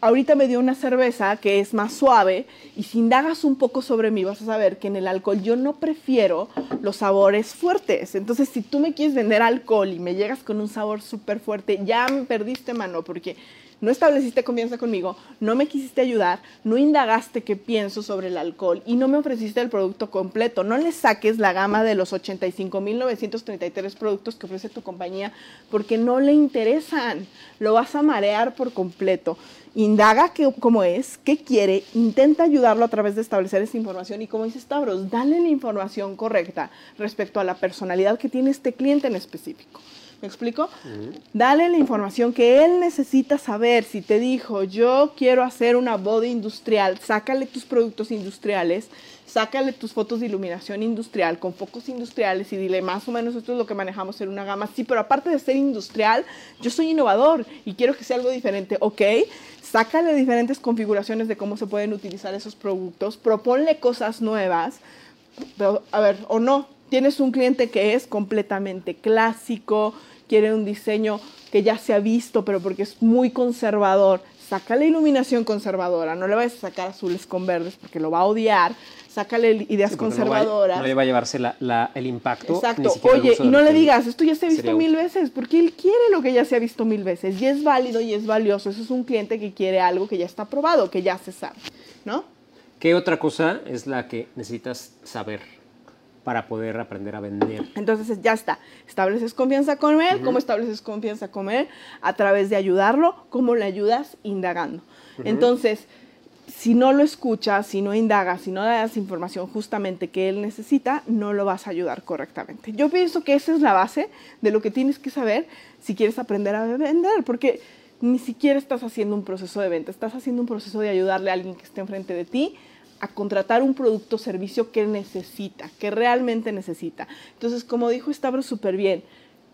ahorita me dio una cerveza que es más suave y si indagas un poco sobre mí vas a saber que en el alcohol yo no prefiero los sabores fuertes. Entonces, si tú me quieres vender alcohol y me llegas con un sabor súper fuerte, ya me perdiste mano porque no estableciste confianza conmigo, no me quisiste ayudar, no indagaste qué pienso sobre el alcohol y no me ofreciste el producto completo. No le saques la gama de los 85.933 productos que ofrece tu compañía porque no le interesan. Lo vas a marear por completo. Indaga qué, cómo es, qué quiere, intenta ayudarlo a través de establecer esa información y como dice Stavros, dale la información correcta respecto a la personalidad que tiene este cliente en específico. ¿Me explico? Dale la información que él necesita saber. Si te dijo, yo quiero hacer una boda industrial, sácale tus productos industriales, sácale tus fotos de iluminación industrial con focos industriales y dile más o menos esto es lo que manejamos en una gama. Sí, pero aparte de ser industrial, yo soy innovador y quiero que sea algo diferente. Ok, sácale diferentes configuraciones de cómo se pueden utilizar esos productos, proponle cosas nuevas. Pero, a ver, o no, tienes un cliente que es completamente clásico, quiere un diseño que ya se ha visto, pero porque es muy conservador. Sácale iluminación conservadora, no le vayas a sacar azules con verdes porque lo va a odiar. Sácale ideas Sí, porque no va a- conservadoras. No le va a llevarse la- la- el impacto. Exacto. Oye, y no le digas, esto ya se ha visto mil veces, porque él quiere lo que ya se ha visto mil veces. Y es válido y es valioso. Eso es un cliente que quiere algo que ya está probado, que ya se sabe, ¿no? ¿Qué otra cosa es la que necesitas saber para poder aprender a vender? Entonces ya está. Estableces confianza con él. ¿Cómo estableces confianza con él? A través de ayudarlo. ¿Cómo le ayudas? Indagando. Entonces, si no lo escuchas, si no indagas, si no le das información justamente que él necesita, no lo vas a ayudar correctamente. Yo pienso que esa es la base de lo que tienes que saber si quieres aprender a vender, porque ni siquiera estás haciendo un proceso de venta, estás haciendo un proceso de ayudarle a alguien que esté enfrente de ti a contratar un producto o servicio que necesita, que realmente necesita. Entonces, como dijo Stavros súper bien,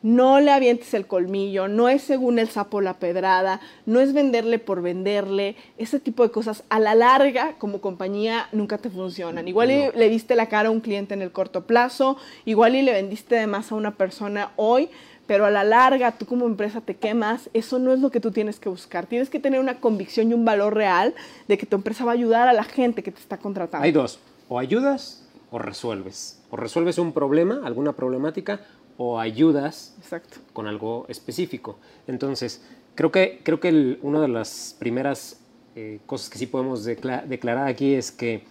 no le avientes el colmillo, no es según el sapo la pedrada, no es venderle por venderle, ese tipo de cosas a la larga como compañía nunca te funcionan. Igual y le diste la cara a un cliente en el corto plazo, igual y le vendiste de más a una persona hoy, pero a la larga tú como empresa te quemas, eso no es lo que tú tienes que buscar. Tienes que tener una convicción y un valor real de que tu empresa va a ayudar a la gente que te está contratando. Hay dos, o ayudas o resuelves. O resuelves un problema, alguna problemática, o ayudas Exacto. con algo específico. Entonces, creo que, creo que el- una de las primeras eh, cosas que sí podemos decla- declarar aquí es que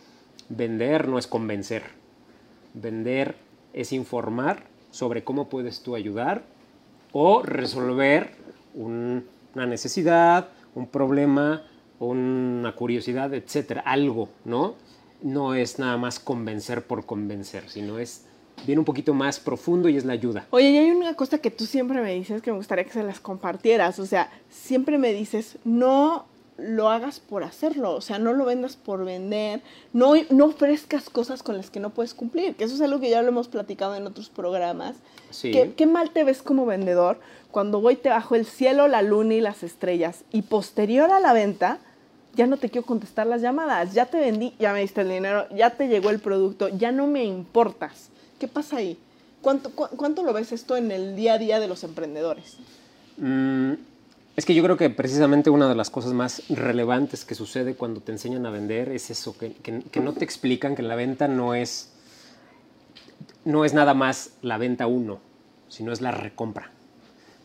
vender no es convencer. Vender es informar sobre cómo puedes tú ayudar o resolver un- una necesidad, un problema, una curiosidad, etcétera, algo, ¿no? No es nada más convencer por convencer, sino es viene un poquito más profundo y es la ayuda. Oye, y hay una cosa que tú siempre me dices que me gustaría que se las compartieras. O sea, siempre me dices, no lo hagas por hacerlo. O sea, no lo vendas por vender. No, no ofrezcas cosas con las que no puedes cumplir. Que eso es algo que ya lo hemos platicado en otros programas. Sí. ¿Qué, qué mal te ves como vendedor cuando voy te bajo el cielo, la luna y las estrellas? Y posterior a la venta, ya no te quiero contestar las llamadas. Ya te vendí, ya me diste el dinero, ya te llegó el producto, ya no me importas. ¿Qué pasa ahí? ¿Cuánto, cu- ¿Cuánto lo ves esto en el día a día de los emprendedores? Mm, es que yo creo que precisamente una de las cosas más relevantes que sucede cuando te enseñan a vender es eso, que, que- que no te explican que la venta no es, no es nada más la venta uno, sino es la recompra.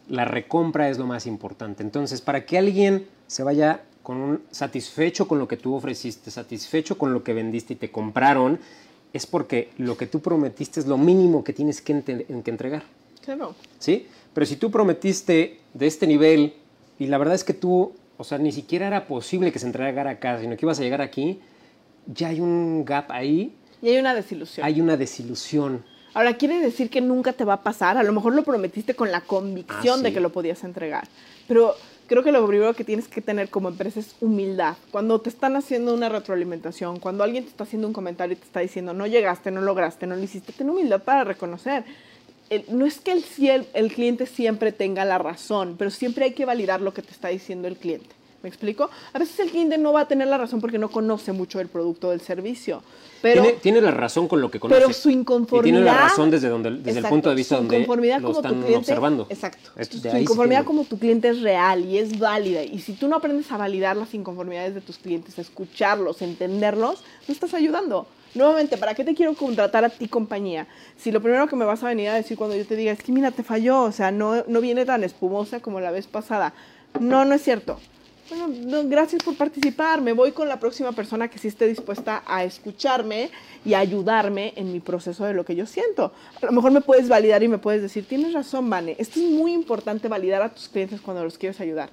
La recompra es lo más importante. Entonces, para que alguien se vaya con un satisfecho con lo que tú ofreciste, satisfecho con lo que vendiste y te compraron, es porque lo que tú prometiste es lo mínimo que tienes que, que entregar. Claro. ¿sí? Pero si tú prometiste de este nivel y la verdad es que tú, o sea, ni siquiera era posible que se entregara acá, sino que ibas a llegar aquí, ya hay un gap ahí, Y hay una desilusión. hay una desilusión. Ahora, quiere decir que nunca te va a pasar. A lo mejor lo prometiste con la convicción Ah, de que lo podías entregar. Pero creo que lo primero que tienes que tener como empresa es humildad. Cuando te están haciendo una retroalimentación, cuando alguien te está haciendo un comentario y te está diciendo, no llegaste, no lograste, no lo hiciste, ten humildad para reconocer. El- no es que el, el cliente siempre tenga la razón, pero siempre hay que validar lo que te está diciendo el cliente. ¿Me explico? A veces el cliente no va a tener la razón porque no conoce mucho el producto del servicio. Pero, tiene, tiene la razón con lo que conoce. pero su inconformidad. Y tiene la razón desde, donde, desde el Exacto, punto de vista su donde lo como tu están cliente- observando. Exacto. Es- su sí inconformidad tiene- como tu cliente es real y es válida. Y si tú no aprendes a validar las inconformidades de tus clientes, a escucharlos, entenderlos, no estás ayudando. Nuevamente, ¿para qué te quiero contratar a ti compañía? Si lo primero que me vas a venir a decir cuando yo te diga es que mira, te falló, o sea, no, no viene tan espumosa como la vez pasada. No, no es cierto. Bueno, no, gracias por participar. Me voy con la próxima persona que sí esté dispuesta a escucharme y ayudarme en mi proceso de lo que yo siento. A lo mejor me puedes validar y me puedes decir, tienes razón, Vane. Esto es muy importante validar a tus clientes cuando los quieres ayudar.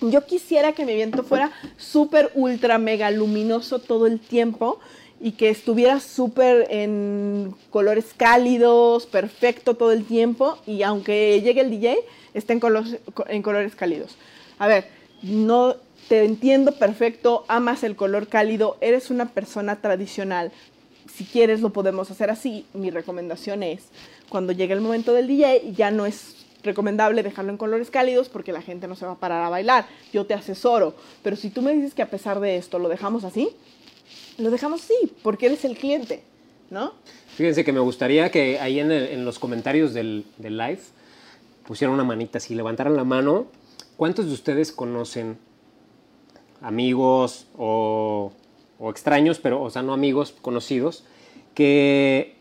Yo quisiera que mi evento fuera súper, ultra, mega luminoso todo el tiempo y que estuviera súper en colores cálidos, perfecto todo el tiempo y aunque llegue el DJ, esté en, colos- en colores cálidos. A ver, no te entiendo perfecto, amas el color cálido, eres una persona tradicional. Si quieres lo podemos hacer así. Mi recomendación es, cuando llegue el momento del DJ, ya no es recomendable dejarlo en colores cálidos porque la gente no se va a parar a bailar. Yo te asesoro. Pero si tú me dices que a pesar de esto lo dejamos así, lo dejamos así, porque eres el cliente, ¿no? Fíjense que me gustaría que ahí en, los comentarios del, del live pusieran una manita así, levantaran la mano. ¿Cuántos de ustedes conocen amigos o, o extraños, pero, o sea, no amigos, conocidos, que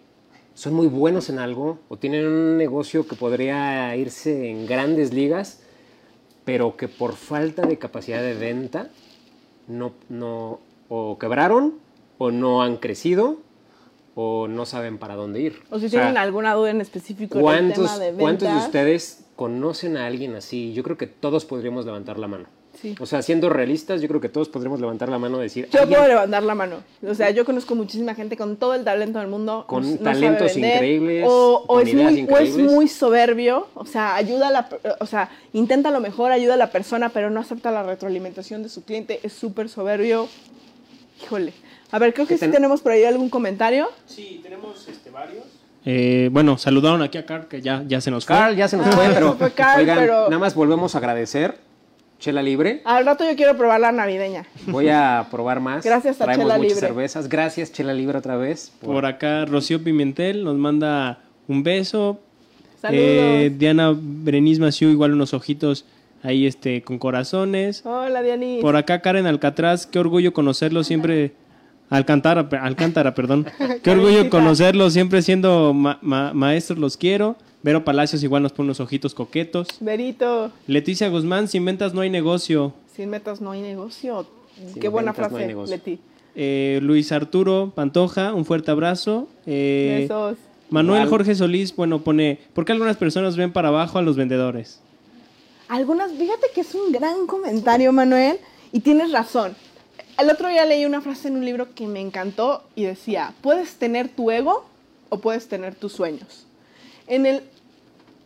son muy buenos en algo o tienen un negocio que podría irse en grandes ligas, pero que por falta de capacidad de venta no, no o quebraron o no han crecido o no saben para dónde ir. O si O sea, tienen alguna duda en específico en el ¿cuántos, tema de ventas. ¿Cuántos de ustedes conocen a alguien así? Yo creo que todos podríamos levantar la mano. Sí. O sea, siendo realistas, yo creo que todos podríamos levantar la mano y decir, Yo "Alguien puedo levantar la mano. O sea, yo conozco muchísima gente con todo el talento del mundo. Con no- talentos vender, increíbles, O, o con es ideas muy, o es increíbles. muy soberbio. O sea, ayuda a la, o sea, intenta lo mejor, ayuda a la persona, pero no acepta la retroalimentación de su cliente. Es súper soberbio. Híjole. A ver, creo que ¿Qué sí ten- tenemos por ahí algún comentario. Sí, tenemos este, varios. Eh, bueno, saludaron aquí a Carl, que ya, ya se nos fue. Carl ya se nos Ah, fue, se pero, fue Carl, oigan, pero- nada más volvemos a agradecer. Chela Libre. Al rato yo quiero probar la navideña. Voy a probar más. Gracias a Traemos Chela muchas Libre. cervezas. Gracias, Chela Libre, otra vez. por- Por acá, Rocío Pimentel nos manda un beso. Saludos. Eh, Diana Brenis Maciú, igual unos ojitos ahí este, con corazones. Hola, Dianis. Por acá, Karen Alcatraz, qué orgullo conocerlo siempre. Alcántara, Alcántara, perdón. Qué orgullo Karencita. conocerlo, siempre siendo ma- ma- maestros, los quiero. Vero Palacios igual nos pone unos ojitos coquetos. Berito, Leticia Guzmán, sin ventas no hay negocio. sin metas no hay negocio. Sin Qué buena no frase, negocio. Leti. Eh, Luis Arturo Pantoja, un fuerte abrazo. Eh, Besos. Manuel Igual. Jorge Solís, bueno, pone, ¿por qué algunas personas ven para abajo a los vendedores? Algunas, fíjate que es un gran comentario, Manuel, y tienes razón. El otro día leí una frase en un libro que me encantó y decía, puedes tener tu ego o puedes tener tus sueños. En el,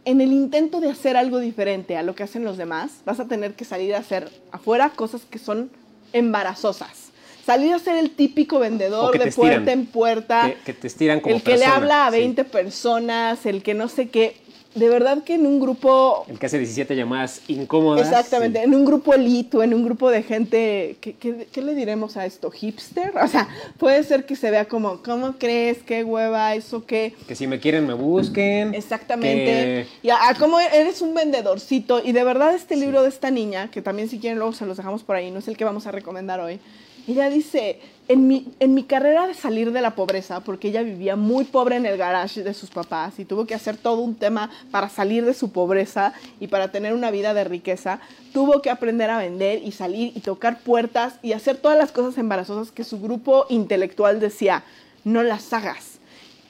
en el intento de hacer algo diferente a lo que hacen los demás, vas a tener que salir a hacer afuera cosas que son embarazosas. Salir a ser el típico vendedor de estiran. puerta en puerta. que, que te estiran como el que le habla a sí. 20 personas, el que no sé qué. De verdad que en un grupo El que hace 17 llamadas incómodas. Exactamente, sí. en un grupo elito, en un grupo de gente, ¿qué, qué, qué le diremos a esto? ¿Hipster? O sea, puede ser que se vea como, ¿cómo crees? ¿Qué hueva? ¿Eso qué? Que si me quieren, me busquen. Exactamente. que- Y a, a cómo eres un vendedorcito. Y de verdad este libro de esta niña, que también si quieren luego se los dejamos por ahí, no es el que vamos a recomendar hoy. Ella dice, en mi, en mi carrera de salir de la pobreza, porque ella vivía muy pobre en el garage de sus papás y tuvo que hacer todo un tema para salir de su pobreza y para tener una vida de riqueza, tuvo que aprender a vender y salir y tocar puertas y hacer todas las cosas embarazosas que su grupo intelectual decía, no las hagas.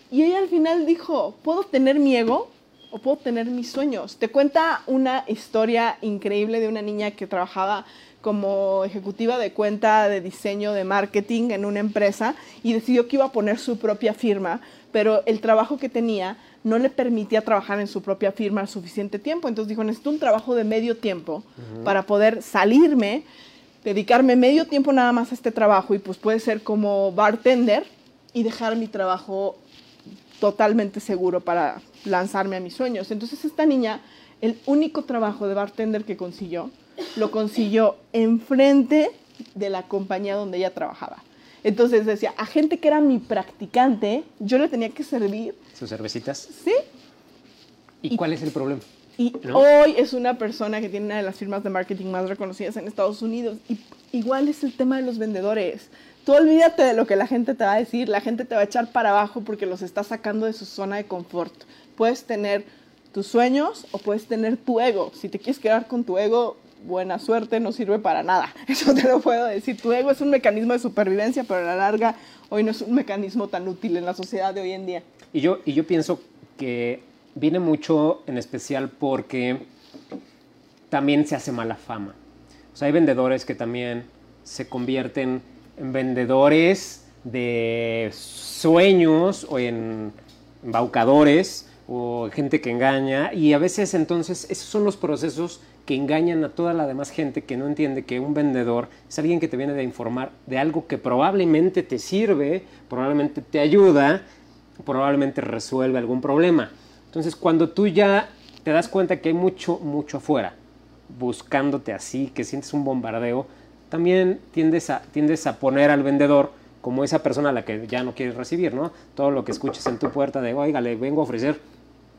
Y ella al final dijo, ¿puedo tener mi ego o puedo tener mis sueños? Te cuenta una historia increíble de una niña que trabajaba como ejecutiva de cuenta de diseño de marketing en una empresa y decidió que iba a poner su propia firma, pero el trabajo que tenía no le permitía trabajar en su propia firma suficiente tiempo. Entonces dijo, necesito un trabajo de medio tiempo para poder salirme, dedicarme medio tiempo nada más a este trabajo y pues puede ser como bartender y dejar mi trabajo totalmente seguro para lanzarme a mis sueños. Entonces esta niña, el único trabajo de bartender que consiguió lo consiguió enfrente de la compañía donde ella trabajaba. Entonces decía, a gente que era mi practicante, yo le tenía que servir, Sus cervecitas. ¿sí? ¿Y, cuál es el problema? Y ¿No? hoy es una persona que tiene una de las firmas de marketing más reconocidas en Estados Unidos. Y igual es el tema de los vendedores. Tú olvídate de lo que la gente te va a decir. La gente te va a echar para abajo porque los está sacando de su zona de confort. Puedes tener tus sueños o puedes tener tu ego. Si te quieres quedar con tu ego, buena suerte, no sirve para nada. Eso te lo puedo decir. Tu ego es un mecanismo de supervivencia, pero a la larga hoy no es un mecanismo tan útil en la sociedad de hoy en día. Y yo, y yo pienso que viene mucho en especial porque también se hace mala fama. Hay vendedores que también se convierten en vendedores de sueños o en embaucadores o gente que engaña y a veces entonces esos son los procesos que engañan a toda la demás gente que no entiende que un vendedor es alguien que te viene a informar de algo que probablemente te sirve, probablemente te ayuda, probablemente resuelve algún problema. Entonces, cuando tú ya te das cuenta que hay mucho, mucho afuera, buscándote así, que sientes un bombardeo, también tiendes a, tiendes a poner al vendedor como esa persona a la que ya no quieres recibir, ¿no? Todo lo que escuches en tu puerta de, oiga, le vengo a ofrecer,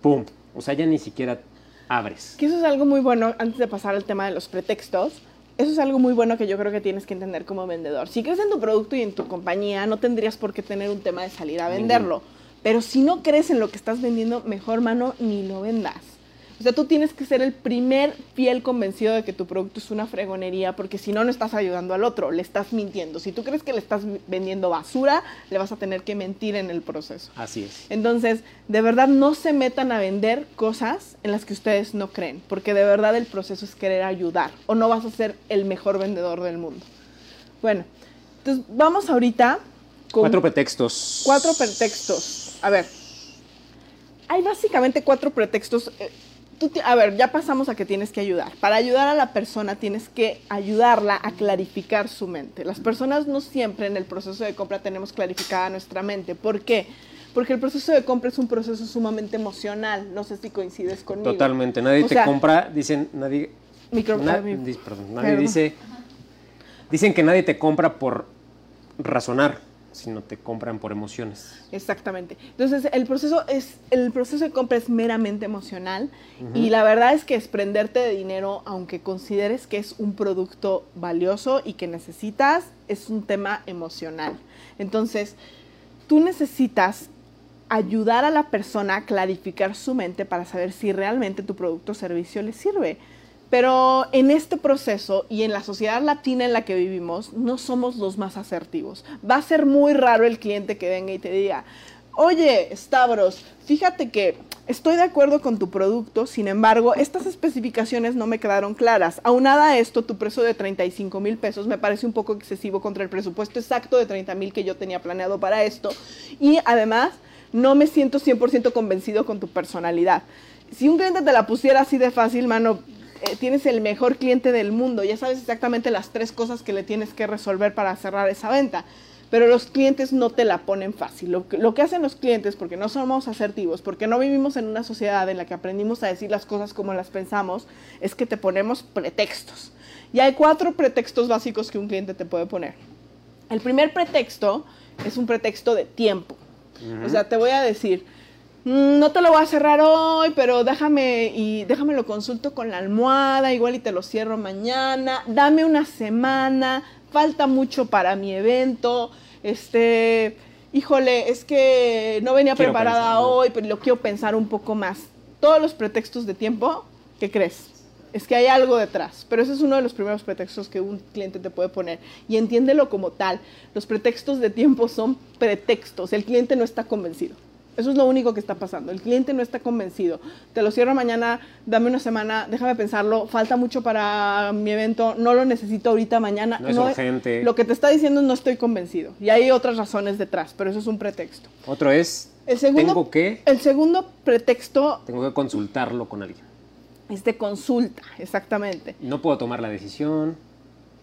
¡pum! O sea, ya ni siquiera abres. Que eso es algo muy bueno, antes de pasar al tema de los pretextos, eso es algo muy bueno que yo creo que tienes que entender como vendedor. Si crees en tu producto y en tu compañía, no tendrías por qué tener un tema de salir a venderlo. Pero si no crees en lo que estás vendiendo, mejor mano, ni lo vendas. O sea, tú tienes que ser el primer fiel convencido de que tu producto es una fregonería, porque si no, no estás ayudando al otro, le estás mintiendo. Si tú crees que le estás vendiendo basura, le vas a tener que mentir en el proceso. Así es. Entonces, de verdad no se metan a vender cosas en las que ustedes no creen, porque de verdad el proceso es querer ayudar o no vas a ser el mejor vendedor del mundo. Bueno, entonces vamos ahorita con Cuatro pretextos. cuatro pretextos. A ver, hay básicamente cuatro pretextos. eh, tú a ver, ya pasamos a que tienes que ayudar. Para ayudar a la persona tienes que ayudarla a clarificar su mente. Las personas no siempre en el proceso de compra tenemos clarificada nuestra mente. ¿Por qué? Porque el proceso de compra es un proceso sumamente emocional. No sé si coincides conmigo. Totalmente. Nadie O te sea, compra, dicen, nadie. Micro- na- perdón, nadie perdón. dice. Dicen que nadie te compra por razonar, sino te compran por emociones. Exactamente. Entonces, el proceso es el proceso de compra es meramente emocional y la verdad es que desprenderte de dinero, aunque consideres que es un producto valioso y que necesitas, es un tema emocional. Entonces, tú necesitas ayudar a la persona a clarificar su mente para saber si realmente tu producto o servicio le sirve. Pero en este proceso y en la sociedad latina en la que vivimos, no somos los más asertivos. Va a ser muy raro el cliente que venga y te diga, oye, Stavros, fíjate que estoy de acuerdo con tu producto, sin embargo, estas especificaciones no me quedaron claras. Aunada a esto, tu precio de 35 mil pesos me parece un poco excesivo contra el presupuesto exacto de 30 mil que yo tenía planeado para esto. Y además, no me siento 100% convencido con tu personalidad. Si un cliente te la pusiera así de fácil, mano, eh, tienes el mejor cliente del mundo, ya sabes exactamente las tres cosas que le tienes que resolver para cerrar esa venta. Pero los clientes no te la ponen fácil. Lo que, lo que hacen los clientes, porque no somos asertivos, porque no vivimos en una sociedad en la que aprendimos a decir las cosas como las pensamos, es que te ponemos pretextos. Y hay cuatro pretextos básicos que un cliente te puede poner. El primer pretexto es un pretexto de tiempo. O sea, te voy a decir, "Mm, no te lo voy a cerrar hoy, pero déjame y déjame lo consulto con la almohada, igual y te lo cierro mañana. Dame una semana, falta mucho para mi evento. Este, híjole, es que no venía Quiero preparada pensar, ¿no? hoy, pero lo quiero pensar un poco más. Todos los pretextos de tiempo, ¿qué crees? Es que hay algo detrás, pero ese es uno de los primeros pretextos que un cliente te puede poner. Y entiéndelo como tal. Los pretextos de tiempo son pretextos. El cliente no está convencido. Eso es lo único que está pasando. El cliente no está convencido. Te lo cierro mañana, dame una semana, déjame pensarlo. Falta mucho para mi evento, no lo necesito ahorita, mañana. No es urgente. Lo que te está diciendo es no estoy convencido. Y hay otras razones detrás, pero eso es un pretexto. Otro es, El segundo, tengo que, el segundo pretexto tengo que consultarlo con alguien. es de consulta, exactamente. No puedo tomar la decisión.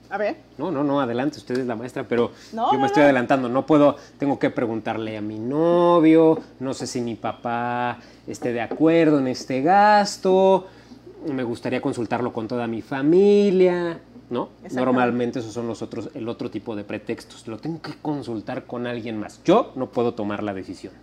A ver. No, no, no, adelante, usted es la maestra, pero No, yo me no, estoy no. adelantando. No puedo, tengo que preguntarle a mi novio, no sé si mi papá esté de acuerdo en este gasto. me gustaría consultarlo con toda mi familia, ¿no? Normalmente esos son los otros, el otro tipo de pretextos. Lo tengo que consultar con alguien más. Yo no puedo tomar la decisión.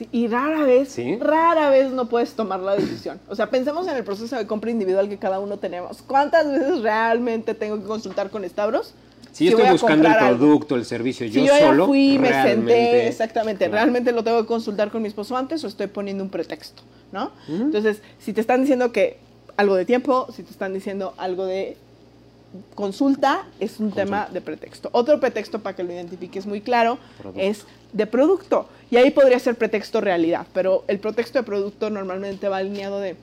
Sí, y rara vez, Sí. rara vez no puedes tomar la decisión. O sea, pensemos en el proceso de compra individual que cada uno tenemos. ¿Cuántas veces realmente tengo que consultar con Stavros? Si yo estoy buscando el algo? producto, el servicio, Si yo, yo, ya solo. fui, me senté, exactamente, Claro. realmente lo tengo que consultar con mi esposo antes o estoy poniendo un pretexto, ¿no? Entonces, si te están diciendo que algo de tiempo, si te están diciendo algo de consulta, es un tema de pretexto. Otro pretexto para que lo identifiques muy claro Producto. es de producto. Y ahí podría ser pretexto realidad, pero el pretexto de producto normalmente va alineado de,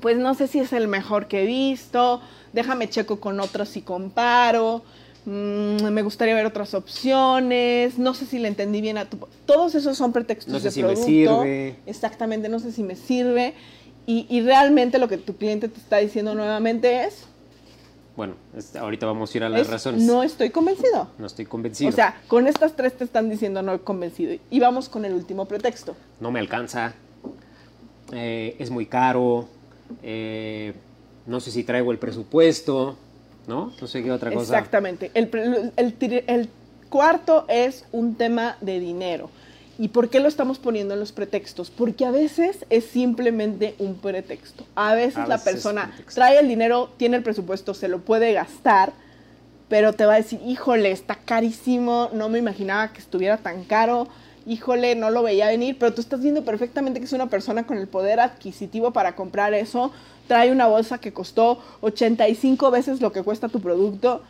pues no sé si es el mejor que he visto, déjame checo con otros y comparo, mm, me gustaría ver otras opciones, no sé si le entendí bien a tu... Todos esos son pretextos No sé de si me producto. sirve. Exactamente, no sé si me sirve. Y, y realmente lo que tu cliente te está diciendo nuevamente es, Bueno, es- ahorita vamos a ir a las es, razones. no estoy convencido. No estoy convencido. O sea, con estas tres te están diciendo no he convencido. Y vamos con el último pretexto. no me alcanza, eh, es muy caro, eh, no sé si traigo el presupuesto, ¿no? No sé qué otra cosa. Exactamente. El cuarto es un tema de dinero. ¿Y por qué lo estamos poniendo en los pretextos? Porque a veces es simplemente un pretexto. A veces, A la veces persona trae el dinero, tiene el presupuesto, se lo puede gastar, pero te va a decir, híjole, está carísimo, no me imaginaba que estuviera tan caro, híjole, no lo veía venir, pero tú estás viendo perfectamente que es una persona con el poder adquisitivo para comprar eso, trae una bolsa que costó 85 veces lo que cuesta tu producto,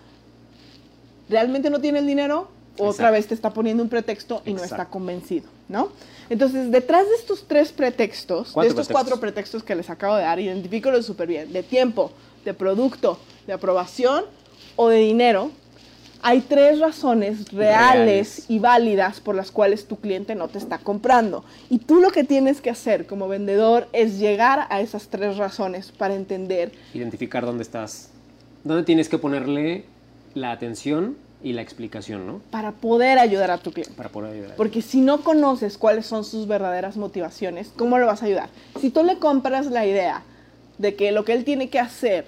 ¿realmente no tiene el dinero? Otra vez te está poniendo un pretexto y no está convencido, ¿no? Entonces, detrás de estos tres pretextos, de estos pretextos. cuatro pretextos que les acabo de dar, identifícalos súper bien, de tiempo, de producto, de aprobación o de dinero, hay tres razones reales, Reales. y válidas por las cuales tu cliente no te está comprando. Y tú lo que tienes que hacer como vendedor es llegar a esas tres razones para entender Identificar dónde estás, dónde tienes que ponerle la atención y la explicación, ¿no? para poder ayudar a tu cliente. Para poder ayudar. Porque si no conoces cuáles son sus verdaderas motivaciones, ¿cómo lo vas a ayudar? Si tú le compras la idea de que lo que él tiene que hacer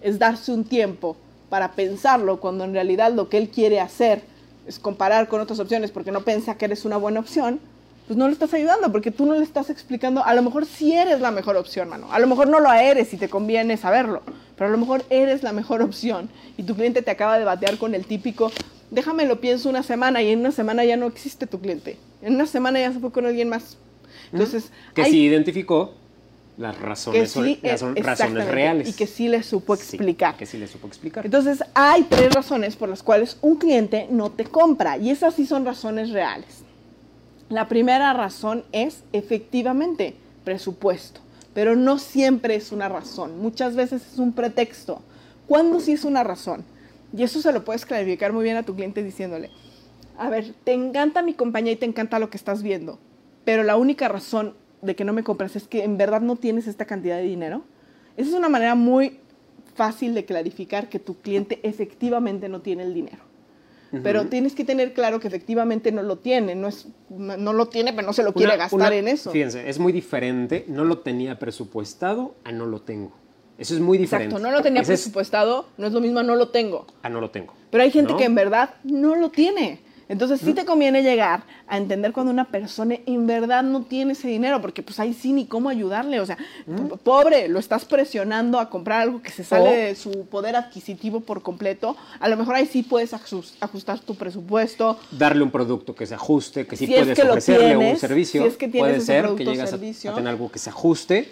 es darse un tiempo para pensarlo, cuando en realidad lo que él quiere hacer es comparar con otras opciones porque no piensa que eres una buena opción, pues no le estás ayudando porque tú no le estás explicando, a lo mejor sí eres la mejor opción, mano. A lo mejor no lo eres y te conviene saberlo, pero a lo mejor eres la mejor opción y tu cliente te acaba de batear con el típico, déjame lo pienso una semana y en una semana ya no existe tu cliente. En una semana ya se fue con alguien más. Entonces, que hay- sí identificó las que razones, sí, las eh, razones reales. Y que sí le supo Sí, explicar. que sí le supo explicar. Entonces, hay tres razones por las cuales un cliente no te compra y esas sí son razones reales. La primera razón es efectivamente presupuesto, pero no siempre es una razón, muchas veces es un pretexto. ¿Cuándo sí es una razón? Y eso se lo puedes clarificar muy bien a tu cliente diciéndole, a ver, te encanta mi compañía y te encanta lo que estás viendo, pero la única razón de que no me compras es que en verdad no tienes esta cantidad de dinero. Esa es una manera muy fácil de clarificar que tu cliente efectivamente no tiene el dinero. Pero tienes que tener claro que efectivamente no lo tiene, no, es, no, lo tiene, pero no se lo quiere Una- gastar una- en eso. Fíjense, es muy diferente. No lo tenía presupuestado a no lo tengo. Eso es muy diferente. Exacto, no lo tenía Ese es presupuestado, no es lo mismo, no lo tengo. a no lo tengo. Pero hay gente ¿no? que en verdad no lo tiene. Entonces sí te conviene llegar a entender cuando una persona en verdad no tiene ese dinero, porque pues ahí sí ni cómo ayudarle. O sea, pobre, lo estás presionando a comprar algo que se sale de su poder adquisitivo por completo. A lo mejor ahí sí puedes ajus- ajustar tu presupuesto. darle un producto que se ajuste, que sí Si es puedes que ofrecerle un servicio. si es que tienes Puede ser producto que llegas a- a, tener algo que se ajuste.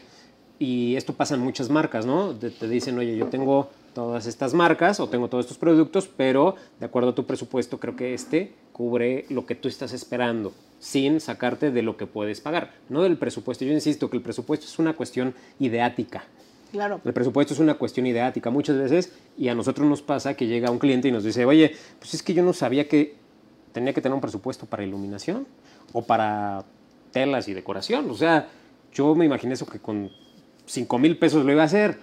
Y esto pasa en muchas marcas, ¿no? Te, te dicen, oye, yo tengo todas estas marcas o tengo todos estos productos, pero de acuerdo a tu presupuesto, creo que este cubre lo que tú estás esperando, sin sacarte de lo que puedes pagar. No del presupuesto. Yo insisto que el presupuesto es una cuestión ideática. Claro. El presupuesto es una cuestión ideática muchas veces y a nosotros nos pasa que llega un cliente y nos dice, oye, pues es que yo no sabía que tenía que tener un presupuesto para iluminación o para telas y decoración. O sea, yo me imaginé eso que con 5 mil pesos lo iba a hacer.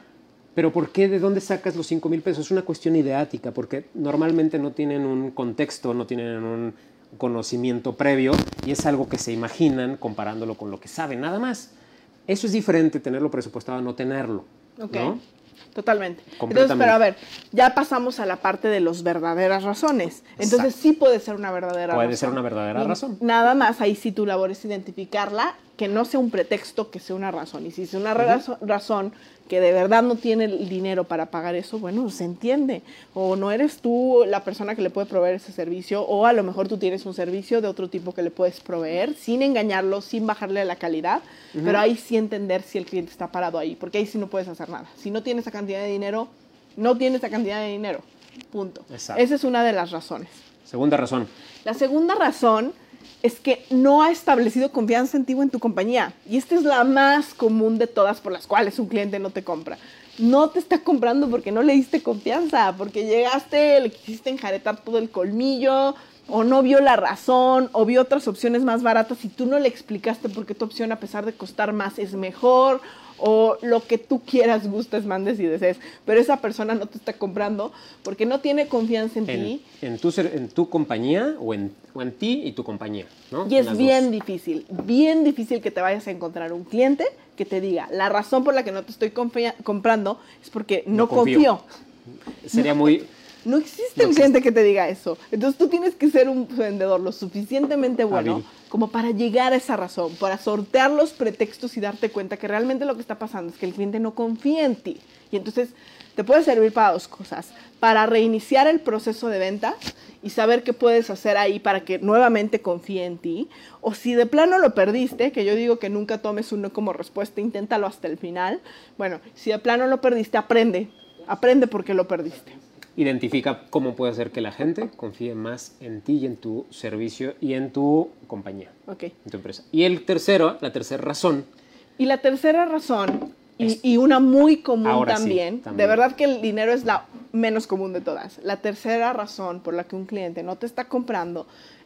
Pero ¿por qué? ¿De dónde sacas los 5 mil pesos? Es una cuestión ideática, porque normalmente no tienen un contexto, no tienen un conocimiento previo y es algo que se imaginan comparándolo con lo que saben, nada más. Eso es diferente tenerlo presupuestado a no tenerlo. Ok. ¿no? Totalmente. Entonces, pero a ver, ya pasamos a la parte de las verdaderas razones. Entonces Exacto. sí puede ser una verdadera Puede razón. ser una verdadera Y razón. Nada más ahí sí tu labor es identificarla, que no sea un pretexto, que sea una razón. Y si es una razón que de verdad no tiene el dinero para pagar eso, bueno, se entiende. O no eres tú la persona que le puede proveer ese servicio, o a lo mejor tú tienes un servicio de otro tipo que le puedes proveer, sin engañarlo, sin bajarle la calidad, pero ahí sí entender si el cliente está parado ahí, porque ahí sí no puedes hacer nada. Si no tienes esa cantidad de dinero, no tienes esa cantidad de dinero. Punto. Exacto. Esa es una de las razones. Segunda razón. La segunda razón es que no ha establecido confianza en ti en tu compañía. Y esta es la más común de todas por las cuales un cliente no te compra. No te está comprando porque no le diste confianza, porque llegaste, le quisiste enjaretar todo el colmillo, o no vio la razón, o vio otras opciones más baratas y tú no le explicaste por qué tu opción, a pesar de costar más, es mejor, o lo que tú quieras, gustes, mandes y desees. Pero esa persona no te está comprando porque no tiene confianza en, En, ti. en tu, en tu compañía o en, o en ti y tu compañía, ¿no? Y es bien dos. difícil, bien difícil que te vayas a encontrar un cliente que te diga, la razón por la que no te estoy comprando es porque no, No confío". confío. Sería muy... No existe No un cliente que te diga eso. Entonces tú tienes que ser un vendedor lo suficientemente bueno Hábil. como para llegar a esa razón, para sortear los pretextos y darte cuenta que realmente lo que está pasando es que el cliente no confía en ti. Y entonces te puede servir para dos cosas. Para reiniciar el proceso de ventas y saber qué puedes hacer ahí para que nuevamente confíe en ti. O si de plano lo perdiste, que yo digo que nunca tomes uno como respuesta, inténtalo hasta el final. Bueno, si de plano lo perdiste, aprende. Aprende por qué lo perdiste. Identifica cómo puede hacer que la gente confíe más en ti y en tu servicio y en tu compañía, Ok. en tu empresa. Y el tercero, la tercera razón, Y la tercera razón, y, una muy común sí, también, de verdad que el dinero es la menos común de todas. La tercera razón por la que un cliente no te está comprando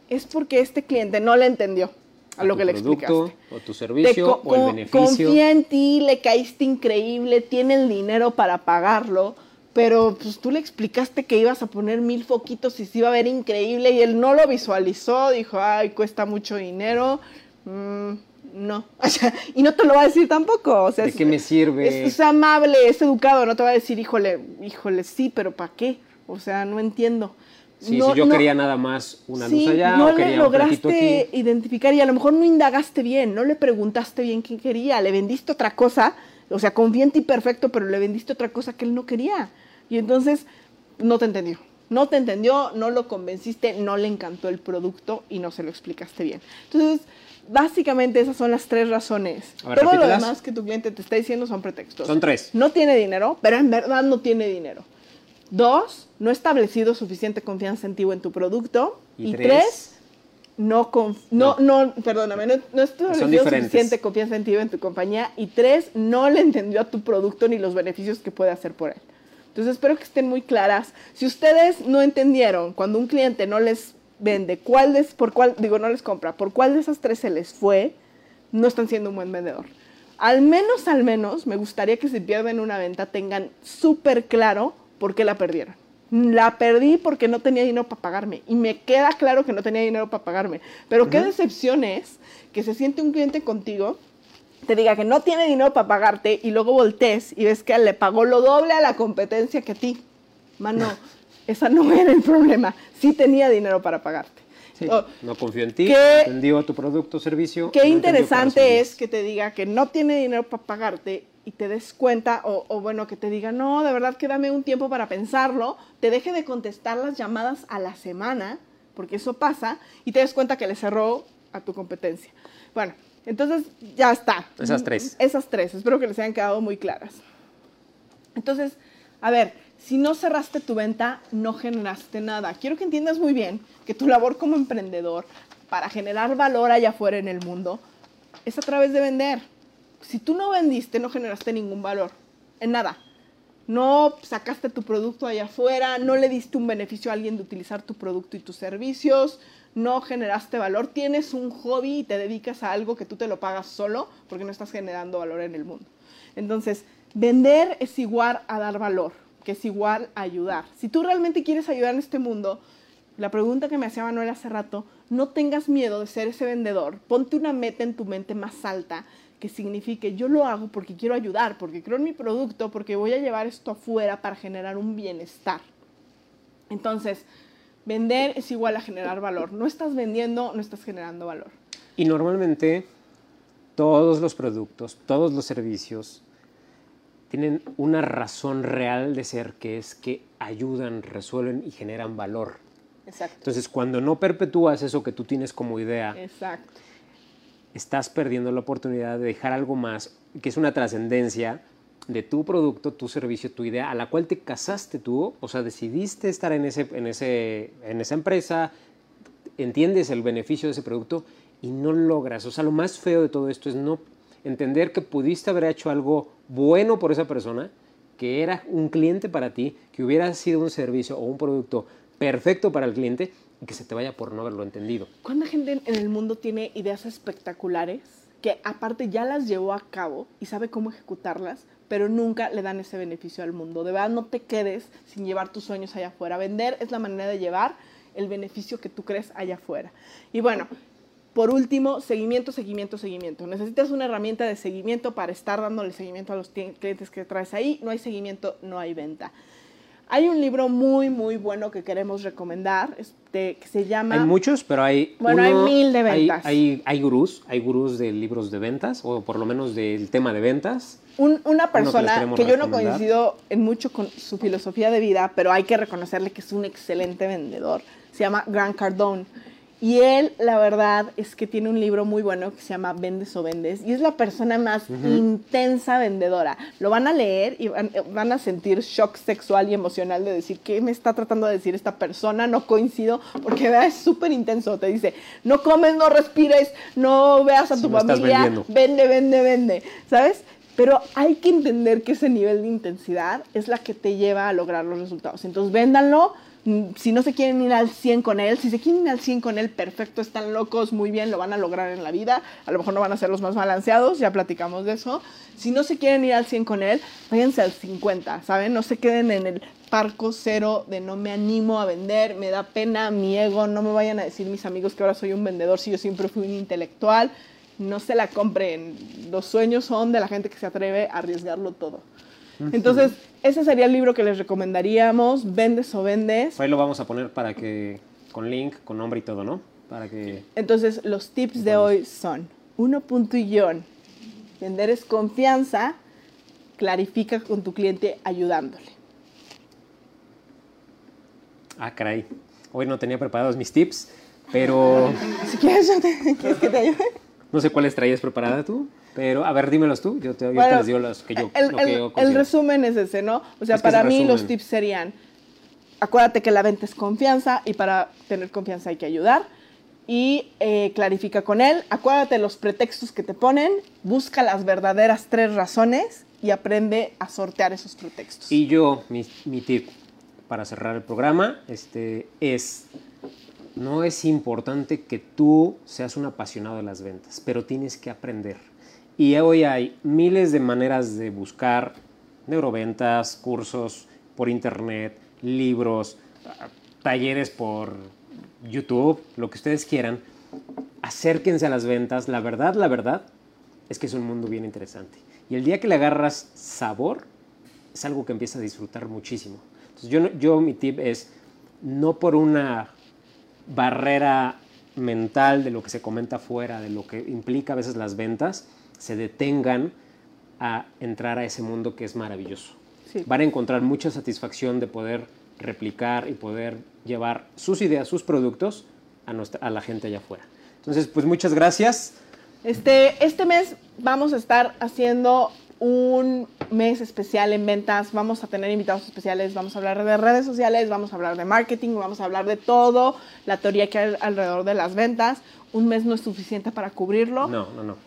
es porque este cliente no le entendió a, lo tu que le producto explicaste. o tu servicio o el beneficio. Confía en ti, le caíste increíble, tiene el dinero para pagarlo, pero pues tú le explicaste que ibas a poner mil foquitos y se iba a ver increíble y él no lo visualizó, dijo, ay, cuesta mucho dinero. Mm, no, O sea, y no te lo va a decir tampoco. O sea, ¿De es- qué me sirve? Es, es amable, es educado, no te va a decir, híjole, híjole, sí, pero ¿para qué? O sea, no entiendo. Sí, No- si yo no- quería nada más una Sí, luz allá no o quería lograste identificar y a lo mejor no indagaste bien, no le preguntaste bien qué quería, le vendiste otra cosa, o sea, confía en ti perfecto, pero le vendiste otra cosa que él no quería. Y entonces no te entendió. No te entendió, no lo convenciste, no le encantó el producto y no se lo explicaste bien. Entonces, básicamente esas son las tres razones. Ver, Todo lo demás que tu cliente te está diciendo son pretextos. Son tres. No tiene dinero, pero en verdad no tiene dinero. Dos, no ha establecido suficiente confianza en ti o en tu producto. Y Y, tres, tres, no, conf- no, no, perdóname, no, no ha establecido diferentes. suficiente confianza en ti o en tu compañía. Y tres, no le entendió a tu producto ni los beneficios que puede hacer por él. Entonces espero que estén muy claras. Si ustedes no entendieron cuando un cliente no les vende, cuál es, por cuál, digo, no les compra, por cuál de esas tres se les fue, no están siendo un buen vendedor. Al menos, al menos, me gustaría que si pierden una venta tengan súper claro por qué la perdieron. La perdí porque no tenía dinero para pagarme. Y me queda claro que no tenía dinero para pagarme. Pero qué decepción es que se siente un cliente contigo, te diga que no tiene dinero para pagarte y luego voltees y ves que le pagó lo doble a la competencia que a ti. Mano, esa no era el problema. Sí tenía dinero para pagarte. Sí, Oh, no confío en ti, ¿qué- entendió tu producto o servicio. Qué no interesante es que te diga que no tiene dinero para pagarte y te des cuenta, o, o bueno, que te diga, no, de verdad que dame un tiempo para pensarlo, te deje de contestar las llamadas a la semana, porque eso pasa, y te des cuenta que le cerró a tu competencia. Bueno, entonces ya está. Esas tres. Esas tres, espero que les hayan quedado muy claras. Entonces, a ver, si no cerraste tu venta, no generaste nada. Quiero que entiendas muy bien que tu labor como emprendedor para generar valor allá afuera en el mundo es a través de vender. Si tú no vendiste, no generaste ningún valor en nada. No sacaste tu producto allá afuera, no le diste un beneficio a alguien de utilizar tu producto y tus servicios, no generaste valor, tienes un hobby y te dedicas a algo que tú te lo pagas solo porque no estás generando valor en el mundo. Entonces, vender es igual a dar valor, que es igual a ayudar. Si tú realmente quieres ayudar en este mundo, la pregunta que me hacía Manuel hace rato, no tengas miedo de ser ese vendedor, ponte una meta en tu mente más alta, que signifique yo lo hago porque quiero ayudar, porque creo en mi producto, porque voy a llevar esto afuera para generar un bienestar. Entonces, vender es igual a generar valor. No estás vendiendo, no estás generando valor. Y normalmente todos los productos, todos los servicios tienen una razón real de ser, que es que ayudan, resuelven y generan valor. Exacto. Entonces, cuando no perpetúas eso que tú tienes como idea, Exacto. estás perdiendo la oportunidad de dejar algo más, que es una trascendencia de tu producto, tu servicio, tu idea, a la cual te casaste tú, o sea, decidiste estar en, ese, en, ese, en esa empresa, entiendes el beneficio de ese producto y no logras. O sea, lo más feo de todo esto es no entender que pudiste haber hecho algo bueno por esa persona, que era un cliente para ti, que hubiera sido un servicio o un producto perfecto para el cliente y que se te vaya por no haberlo entendido. ¿Cuánta gente en el mundo tiene ideas espectaculares que aparte ya las llevó a cabo y sabe cómo ejecutarlas, pero nunca le dan ese beneficio al mundo? De verdad, no te quedes sin llevar tus sueños allá afuera. Vender es la manera de llevar el beneficio que tú crees allá afuera. Y bueno, por último, seguimiento, seguimiento, seguimiento. Necesitas una herramienta de seguimiento para estar dándole seguimiento a los clientes que traes ahí. No hay seguimiento, no hay venta. Hay un libro muy, muy bueno que queremos recomendar, este, que se llama... Hay muchos, pero hay. Bueno, hay mil de hay- ventas. Hay, hay, gurús, hay gurús de libros de ventas, o por lo menos del tema de ventas. Un- una persona que yo no coincido en mucho con su filosofía de vida, pero hay que reconocerle que es un excelente vendedor. Se llama Grant Cardone. Y él, la verdad, es que tiene un libro muy bueno que se llama Vendes o Vendes. Y es la persona más intensa vendedora. Lo van a leer y van, van a sentir shock sexual y emocional de decir, ¿qué me está tratando de decir esta persona? No coincido, porque ¿verdad? es súper intenso. Te dice, no comes, no respires, no veas a Si tu familia, vende, vende, vende, ¿sabes? Pero hay que entender que ese nivel de intensidad es la que te lleva a lograr los resultados. Entonces, véndanlo. Mm, Si no se quieren ir al 100 con él, si se quieren ir al 100 con él, perfecto, están locos, muy bien, lo van a lograr en la vida. A lo mejor no van a ser los más balanceados, ya platicamos de eso. Si no se quieren ir al 100 con él, váyanse al 50, ¿saben? No se queden en el parco cero de no me animo a vender, me da pena mi ego, no me vayan a decir mis amigos que ahora soy un vendedor si yo siempre fui un intelectual. No se la compren. Los sueños son de la gente que se atreve a arriesgarlo todo. Entonces, ese sería el libro que les recomendaríamos. Vendes o vendes. Ahí lo vamos a poner para que, con link, con nombre y todo, ¿no? Para que... Entonces, los tips de hoy son, uno punto y guion. Vender es confianza, clarifica con tu cliente ayudándole. Ah, caray. Hoy no tenía preparados mis tips, pero Si quieres, yo te- ¿quieres que te ayude? No sé cuáles traías preparada tú. Pero, a ver, dímelos tú. Yo te, yo te Bueno, les digo los que yo, el, lo que el- yo el resumen es ese, ¿no? O sea, Es para mí los tips serían, acuérdate que la venta es confianza y para tener confianza hay que ayudar. Y eh, clarifica con él, acuérdate los pretextos que te ponen, busca las verdaderas tres razones y aprende a sortear esos pretextos. Y yo, mi, mi tip para cerrar el programa este, es, no es importante que tú seas un apasionado de las ventas, pero tienes que aprender. Y hoy hay miles de maneras de buscar neuroventas, cursos por internet, libros, talleres por YouTube, lo que ustedes quieran. Acérquense a las ventas. La verdad, la verdad, es que es un mundo bien interesante. Y el día que le agarras sabor, es algo que empieza a disfrutar muchísimo. Entonces, yo, yo mi tip es, no por una barrera mental de lo que se comenta afuera, de lo que implica a veces las ventas, se detengan a entrar a ese mundo que es maravilloso. Sí. Van a encontrar mucha satisfacción de poder replicar y poder llevar sus ideas, sus productos a, nuestra, a la gente allá afuera. Entonces, pues muchas gracias. Este, este mes vamos a estar haciendo un mes especial en ventas. Vamos a tener invitados especiales, vamos a hablar de redes sociales, vamos a hablar de marketing, vamos a hablar de todo, la teoría que hay alrededor de las ventas. Un mes no es suficiente para cubrirlo. No, no, no.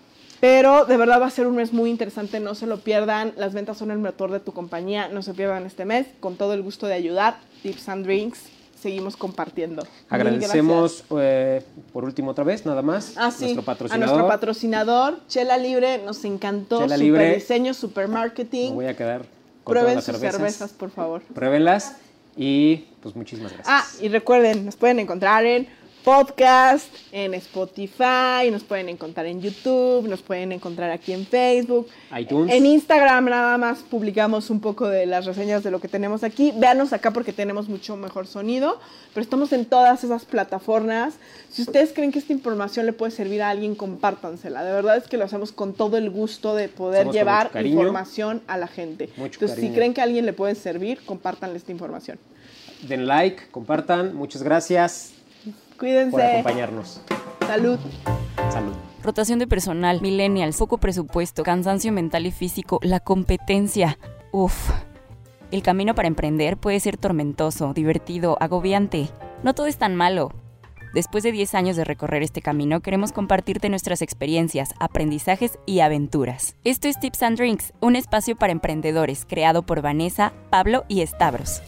Pero de verdad va a ser un mes muy interesante, no se lo pierdan. Las ventas son el motor de tu compañía, no se pierdan este mes. Con todo el gusto de ayudar, Tips and Drinks, seguimos compartiendo. Agradecemos eh, por último otra vez, nada más, Ah, sí. nuestro A patrocinador. nuestro patrocinador, Chela Libre, nos encantó. Chela super Libre. diseño, super Me voy a quedar con Prueben todas sus las cervezas. cervezas. por favor. Pruébenlas y pues muchísimas gracias. Ah, y recuerden, nos pueden encontrar en podcast, en Spotify, nos pueden encontrar en YouTube, nos pueden encontrar aquí en Facebook. iTunes. En Instagram nada más publicamos un poco de las reseñas de lo que tenemos aquí. Véanos acá porque tenemos mucho mejor sonido, pero estamos en todas esas plataformas. Si ustedes creen que esta información le puede servir a alguien, compártansela. De verdad es que lo hacemos con todo el gusto de poder llevar información a la gente. Mucho Entonces, si creen que a alguien le puede servir, compártanle esta información. Den like, compartan. Muchas gracias Cuídense. por acompañarnos. Salud. Salud. Rotación de personal, millennials, poco presupuesto, cansancio mental y físico, la competencia. Uf. El camino para emprender puede ser tormentoso, divertido, agobiante. No todo es tan malo. Después de 10 años de recorrer este camino, queremos compartirte nuestras experiencias, aprendizajes y aventuras. Esto es Tips and Drinks, un espacio para emprendedores creado por Vanessa, Pablo y Stavros.